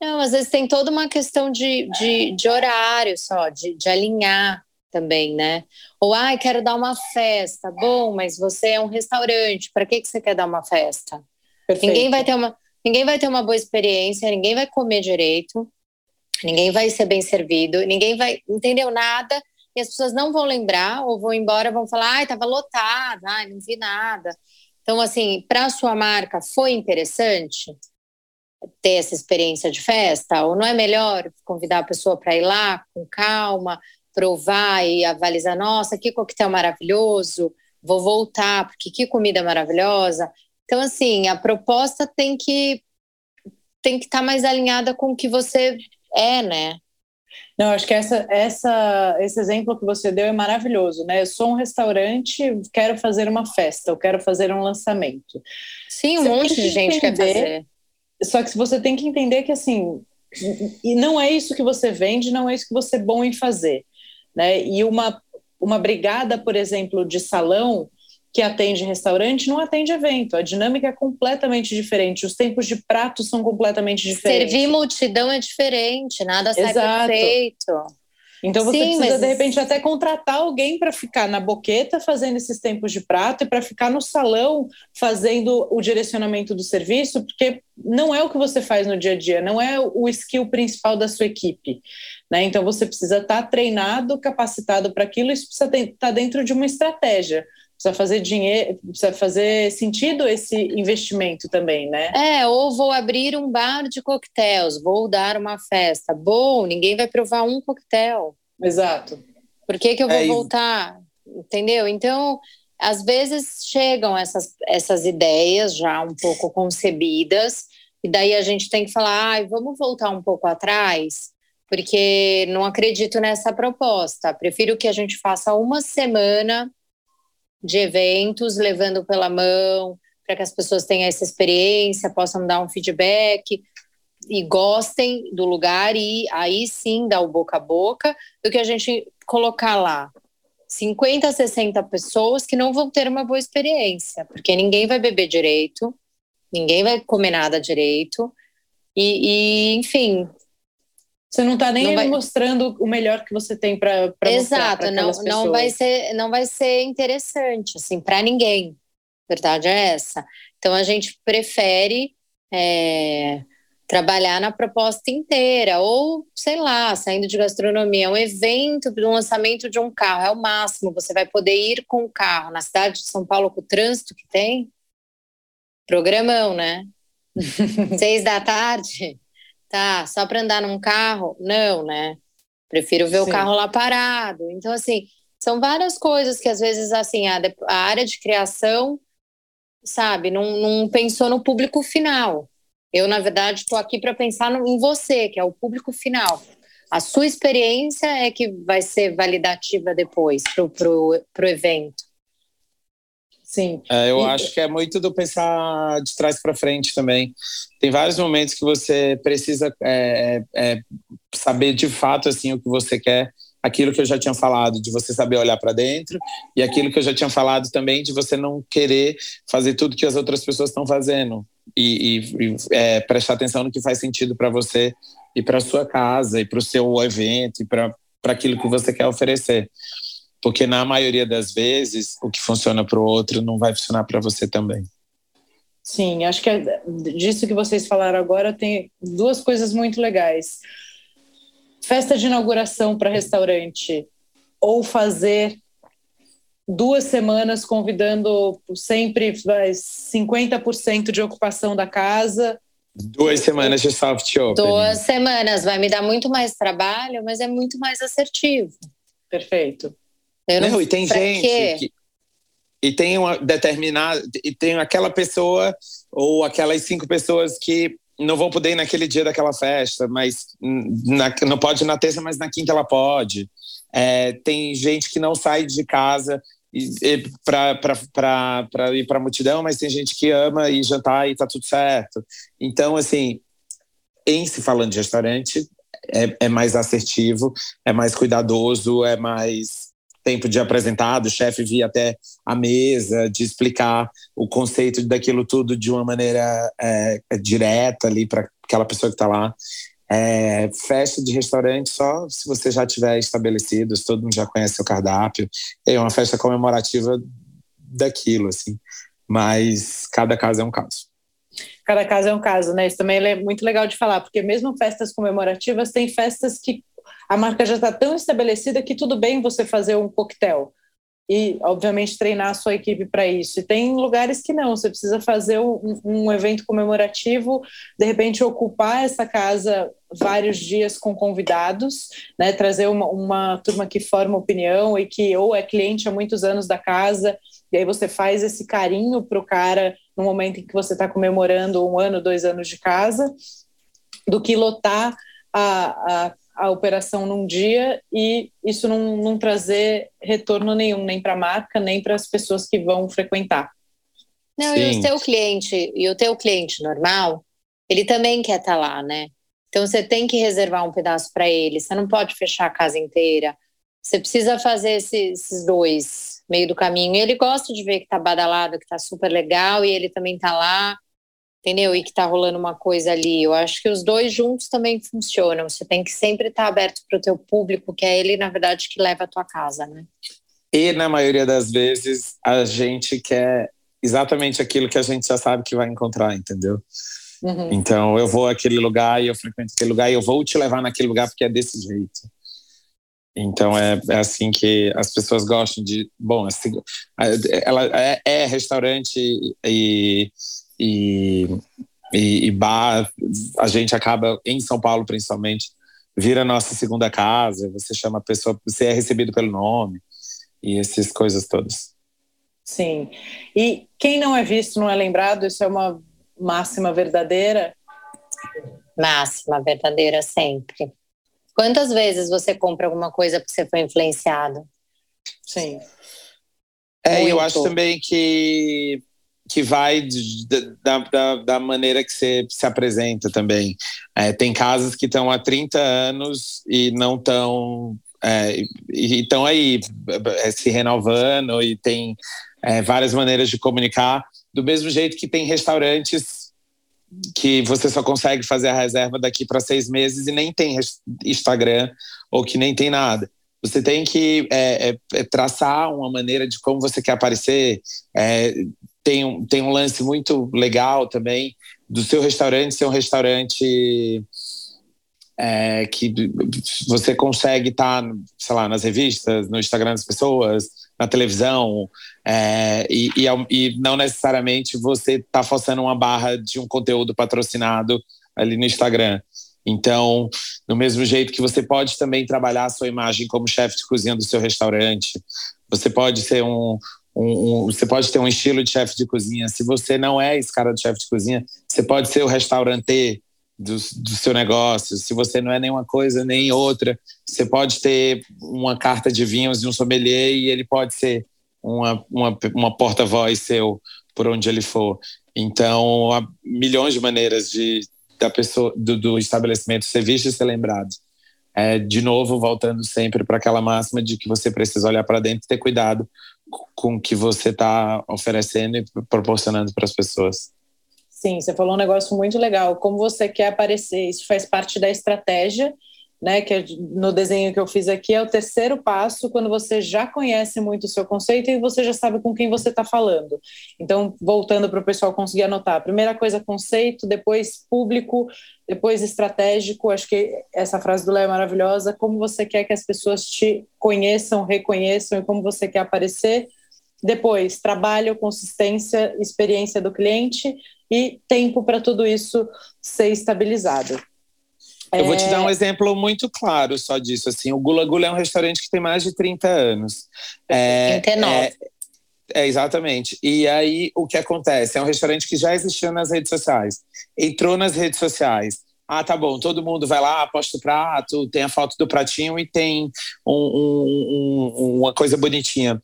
não, às vezes tem toda uma questão de, de, de horário só, de, de alinhar também, né? Ou, ai, quero dar uma festa. Bom, mas você é um restaurante, para que, que você quer dar uma festa? Perfeito. Ninguém vai ter uma, ninguém vai ter uma boa experiência, ninguém vai comer direito, ninguém vai ser bem servido, ninguém vai, entendeu nada e as pessoas não vão lembrar ou vão embora, vão falar, ai, estava lotada, ai, não vi nada. Então, assim, para a sua marca foi interessante ter essa experiência de festa? Ou não é melhor convidar a pessoa para ir lá com calma, provar e avalizar, nossa, que coquetel maravilhoso, vou voltar, porque que comida maravilhosa. Então, assim, a proposta tem que tem que estar tá mais alinhada com o que você é, né? Não, acho que essa, essa, esse exemplo que você deu é maravilhoso, né? Eu sou um restaurante, quero fazer uma festa, eu quero fazer um lançamento. Sim, um você monte de gente entender, quer fazer. Só que você tem que entender que assim, e não é isso que você vende, não é isso que você é bom em fazer, né? E uma uma brigada, por exemplo, de salão, que atende restaurante não atende evento. A dinâmica é completamente diferente. Os tempos de prato são completamente diferentes. Servir multidão é diferente, nada sai Exato. perfeito. Então você Sim, precisa, mas... de repente, até contratar alguém para ficar na boqueta fazendo esses tempos de prato e para ficar no salão fazendo o direcionamento do serviço, porque não é o que você faz no dia a dia, não é o skill principal da sua equipe. Né? Então você precisa estar tá treinado, capacitado para aquilo, isso precisa estar tá dentro de uma estratégia precisa fazer dinheiro, precisa fazer sentido esse investimento também, né? É, ou vou abrir um bar de coquetéis, vou dar uma festa. Bom, ninguém vai provar um coquetel. Exato. Por que, que eu vou é, voltar? Entendeu? Então, às vezes chegam essas, essas ideias já um pouco concebidas, e daí a gente tem que falar, ah, vamos voltar um pouco atrás, porque não acredito nessa proposta. Prefiro que a gente faça uma semana de eventos, levando pela mão, para que as pessoas tenham essa experiência, possam dar um feedback e gostem do lugar e aí sim dar o boca a boca do que a gente colocar lá 50, 60 pessoas que não vão ter uma boa experiência, porque ninguém vai beber direito, ninguém vai comer nada direito. E, e enfim, você não está nem não vai... mostrando o melhor que você tem para Exato, mostrar não, não vai ser não vai ser interessante assim para ninguém. A verdade é essa. Então a gente prefere é, trabalhar na proposta inteira, ou sei lá, saindo de gastronomia, um evento do lançamento de um carro, é o máximo, você vai poder ir com o carro na cidade de São Paulo com o trânsito que tem. Programão, né? [laughs] Seis da tarde, tá, só para andar num carro? Não, né? Prefiro ver Sim. o carro lá parado. Então, assim, são várias coisas que às vezes, assim, a, a área de criação, sabe, não, não pensou no público final. Eu, na verdade, estou aqui para pensar no, em você, que é o público final. A sua experiência é que vai ser validativa depois para o evento. Sim. É, eu e... acho que é muito do pensar de trás para frente também. Tem vários momentos que você precisa é, é, é, saber de fato assim o que você quer aquilo que eu já tinha falado, de você saber olhar para dentro, e aquilo que eu já tinha falado também, de você não querer fazer tudo que as outras pessoas estão fazendo e, e, e é, prestar atenção no que faz sentido para você e para sua casa e para o seu evento e para aquilo que você quer oferecer. Porque na maioria das vezes, o que funciona para o outro não vai funcionar para você também. Sim, acho que é disso que vocês falaram agora tem duas coisas muito legais festa de inauguração para restaurante ou fazer duas semanas convidando sempre 50% de ocupação da casa. Duas semanas de soft open. Duas semanas, vai me dar muito mais trabalho, mas é muito mais assertivo. Perfeito. Eu não, não e tem gente que, e tem uma determinada e tem aquela pessoa ou aquelas cinco pessoas que não vão poder ir naquele dia daquela festa, mas na, não pode na terça, mas na quinta ela pode. É, tem gente que não sai de casa para ir para a multidão, mas tem gente que ama ir jantar e tá tudo certo. Então, assim, em se falando de restaurante, é, é mais assertivo, é mais cuidadoso, é mais tempo de apresentar, do chefe vir até a mesa, de explicar o conceito daquilo tudo de uma maneira é, é direta ali para aquela pessoa que está lá. É, festa de restaurante só se você já tiver estabelecido, se todo mundo já conhece o cardápio. É uma festa comemorativa daquilo, assim. Mas cada caso é um caso. Cada caso é um caso, né? Isso também é muito legal de falar, porque mesmo festas comemorativas, tem festas que a marca já está tão estabelecida que tudo bem você fazer um coquetel e, obviamente, treinar a sua equipe para isso. E tem lugares que não, você precisa fazer um, um, evento comemorativo, de repente ocupar essa casa vários dias com convidados, né, trazer uma, uma turma que forma opinião e que ou é cliente há muitos anos da casa, e aí você faz esse carinho para o cara no momento em que você está comemorando um ano, dois anos de casa, do que lotar a, a a operação num dia e isso não, não trazer retorno nenhum, nem para a marca, nem para as pessoas que vão frequentar. Não, Sim. e o teu cliente, e o teu cliente normal, ele também quer estar tá lá, né? Então você tem que reservar um pedaço para ele, você não pode fechar a casa inteira. Você precisa fazer esses, esses dois meio do caminho. Ele gosta de ver que tá badalado, que tá super legal, e ele também tá lá entendeu? E que está rolando uma coisa ali. Eu acho que os dois juntos também funcionam. Você tem que sempre estar tá aberto para o teu público, que é ele, na verdade, que leva a tua casa, né? E na maioria das vezes a gente quer exatamente aquilo que a gente já sabe que vai encontrar, entendeu? Uhum. Então eu vou àquele lugar e eu frequento aquele lugar e eu vou te levar naquele lugar porque é desse jeito. Então é, é assim que as pessoas gostam de. Bom, assim, ela é, é restaurante e e, e, e bar, a gente acaba, em São Paulo principalmente, vira nossa segunda casa, você chama a pessoa, você é recebido pelo nome e essas coisas todas. Sim. E quem não é visto não é lembrado, isso é uma máxima verdadeira? Máxima verdadeira sempre. Quantas vezes você compra alguma coisa porque você foi influenciado? Sim. É, Muito. eu acho também que que vai da, da, da, maneira que você se apresenta também. É, tem casas que estão há 30 anos e não estão. É, estão aí é, se renovando e tem é, várias maneiras de comunicar, do mesmo jeito que tem restaurantes que você só consegue fazer a reserva daqui para seis meses e nem tem Instagram ou que nem tem nada. Você tem que é, é, traçar uma maneira de como você quer aparecer, é, tem um, tem um lance muito legal também do seu restaurante ser um restaurante é, que você consegue estar, tá, sei lá, nas revistas, no Instagram das pessoas, na televisão, é, e, e, e, não necessariamente você está forçando uma barra de um conteúdo patrocinado ali no Instagram. Então, do mesmo jeito que você pode também trabalhar a sua imagem como chefe de cozinha do seu restaurante, você pode ser um, um, um, você pode ter um estilo de chefe de cozinha. Se você não é esse cara de chefe de cozinha, você pode ser o restaurante do, do seu negócio. Se você não é nenhuma coisa nem outra, você pode ter uma carta de vinhos de um sommelier e ele pode ser uma, uma, uma porta-voz seu por onde ele for. Então, há milhões de maneiras de da pessoa do, do estabelecimento ser visto e ser lembrado. É, de novo, voltando sempre para aquela máxima de que você precisa olhar para dentro e ter cuidado com o que você está oferecendo e proporcionando para as pessoas. Sim, você falou um negócio muito legal. Como você quer aparecer, isso faz parte da estratégia né, que é no desenho que eu fiz aqui é o terceiro passo quando você já conhece muito o seu conceito e você já sabe com quem você está falando. Então, voltando para o pessoal conseguir anotar, primeira coisa conceito, depois público, depois estratégico. Acho que essa frase do Léo é maravilhosa. Como você quer que as pessoas te conheçam, reconheçam e como você quer aparecer. Depois, trabalho, consistência, experiência do cliente e tempo para tudo isso ser estabilizado. Eu vou te dar um é. exemplo muito claro só disso. Assim, o Gula Gula é um restaurante que tem mais de 30 anos. É, 39. É, é, exatamente. E aí, o que acontece? É um restaurante que já existia nas redes sociais. Entrou nas redes sociais. Ah, tá bom, todo mundo vai lá, posta o prato, tem a foto do pratinho e tem um, um, um, uma coisa bonitinha.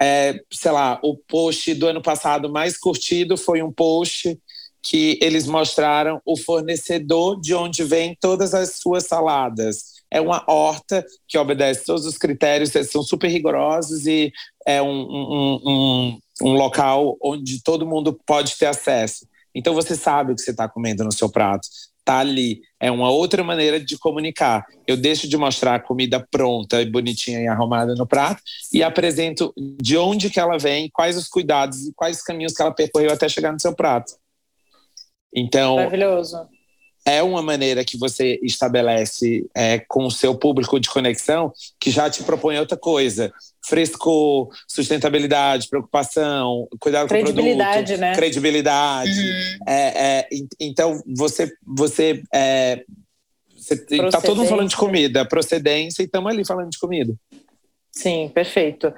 É, sei lá, o post do ano passado mais curtido foi um post que eles mostraram o fornecedor de onde vêm todas as suas saladas. É uma horta que obedece todos os critérios, são super rigorosos e é um, um, um, um local onde todo mundo pode ter acesso. Então você sabe o que você está comendo no seu prato. Tá ali. É uma outra maneira de comunicar. Eu deixo de mostrar a comida pronta e bonitinha e arrumada no prato e apresento de onde que ela vem, quais os cuidados e quais os caminhos que ela percorreu até chegar no seu prato. Então, Maravilhoso. É uma maneira que você estabelece é, com o seu público de conexão que já te propõe outra coisa. Frescor, sustentabilidade, preocupação, cuidado com o produto. Credibilidade, né? Credibilidade. Uhum. É, é, então, você, você, é, você tá todo mundo falando de comida, procedência, e estamos ali falando de comida. Sim, perfeito.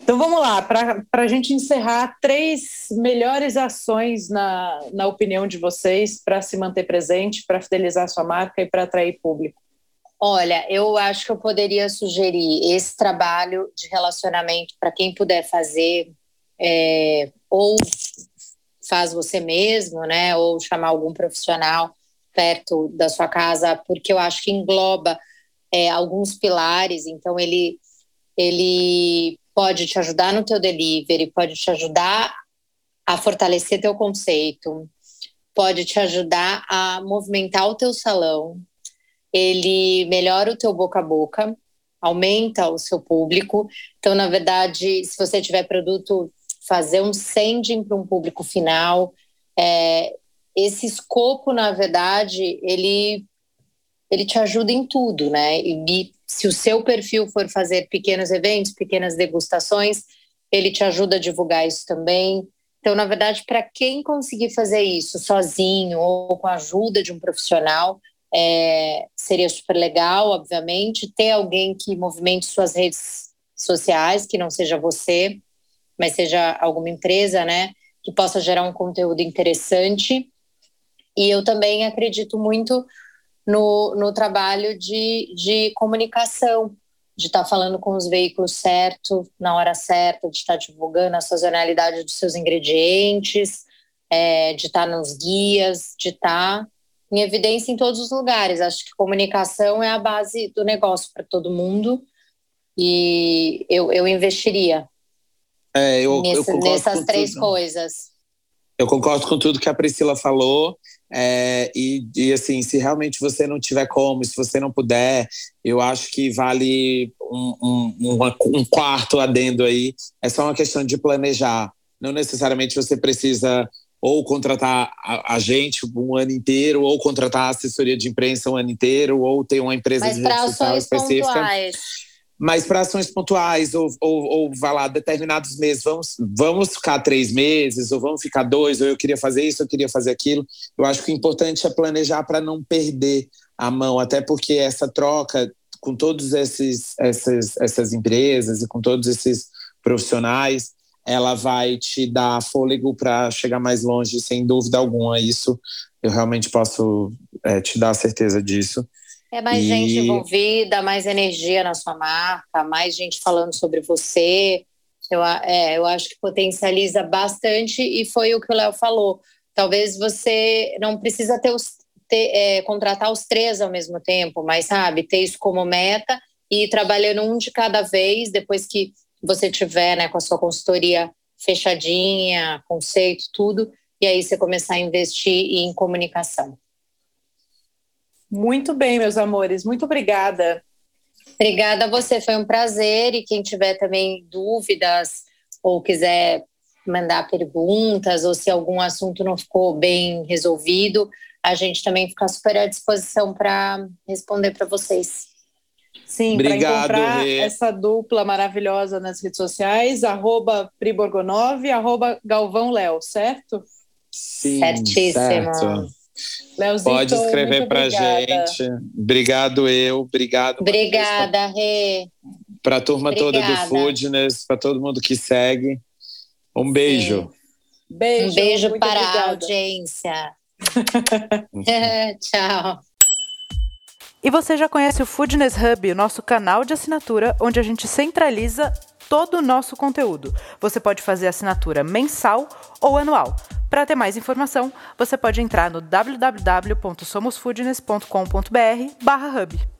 Então vamos lá, para a gente encerrar, três melhores ações, na, na opinião de vocês, para se manter presente, para fidelizar sua marca e para atrair público. Olha, eu acho que eu poderia sugerir esse trabalho de relacionamento para quem puder fazer, é, ou faz você mesmo, né? Ou chamar algum profissional perto da sua casa, porque eu acho que engloba é, alguns pilares. Então ele ele pode te ajudar no teu delivery, pode te ajudar a fortalecer teu conceito, pode te ajudar a movimentar o teu salão, ele melhora o teu boca a boca, aumenta o seu público. Então, na verdade, se você tiver produto, fazer um sending para um público final, é, esse escopo, na verdade, ele ele te ajuda em tudo, né? E se o seu perfil for fazer pequenos eventos, pequenas degustações, ele te ajuda a divulgar isso também. Então, na verdade, para quem conseguir fazer isso sozinho ou com a ajuda de um profissional, é, seria super legal, obviamente, ter alguém que movimente suas redes sociais, que não seja você, mas seja alguma empresa, né, que possa gerar um conteúdo interessante. E eu também acredito muito no, no trabalho de, de comunicação, de estar tá falando com os veículos certo, na hora certa, de estar tá divulgando a sazonalidade dos seus ingredientes, é, de estar tá nos guias, de estar em evidência em todos os lugares. Acho que comunicação é a base do negócio para todo mundo e eu, eu investiria é, eu, nesse, eu nessas três tudo. coisas. Eu concordo com tudo que a Priscila falou. É, e, e, assim, se realmente você não tiver como, se você não puder, eu acho que vale um, um, uma, um quarto adendo aí. É só uma questão de planejar. Não necessariamente você precisa ou contratar a, a, gente um ano inteiro, ou contratar a assessoria de imprensa um ano inteiro, ou ter uma empresa Mas de rede social específica. Pontuais. Mas para ações pontuais, ou, ou, ou vai lá, determinados meses, vamos, vamos ficar três meses, ou vamos ficar dois, ou eu queria fazer isso, eu queria fazer aquilo. Eu acho que o importante é planejar para não perder a mão, até porque essa troca com todas essas, empresas e com todos esses profissionais, ela vai te dar fôlego para chegar mais longe, sem dúvida alguma. Isso eu realmente posso é, te dar certeza disso. É mais e... gente envolvida, mais energia na sua marca, mais gente falando sobre você. Eu, é, eu acho que potencializa bastante e foi o que o Léo falou. Talvez você não precisa ter os, ter, é, contratar os três ao mesmo tempo, mas sabe, ter isso como meta e ir trabalhando um de cada vez, depois que você tiver né, com a sua consultoria fechadinha, conceito, tudo, e aí você começar a investir em comunicação. Muito bem, meus amores, muito obrigada. Obrigada a você, foi um prazer. E quem tiver também dúvidas ou quiser mandar perguntas, ou se algum assunto não ficou bem resolvido, a gente também fica super à disposição para responder para vocês. Sim, para encontrar Rê. essa dupla maravilhosa nas redes sociais, arroba Priborgonov, arroba Galvão Léo, certo? Sim, Certíssimo. Certo. Leozito, Pode escrever para gente. Obrigado eu, obrigado. Obrigada, Rê. Para a turma obrigada. toda do Foodness, para todo mundo que segue. Um beijo. Beijo. Um beijo para obrigada. a audiência. [laughs] [laughs] Tchau. E você já conhece o Foodness Hub, o nosso canal de assinatura, onde a gente centraliza todo o nosso conteúdo. Você pode fazer assinatura mensal ou anual. Para ter mais informação, você pode entrar no www.somosfoodness.com.br/hub.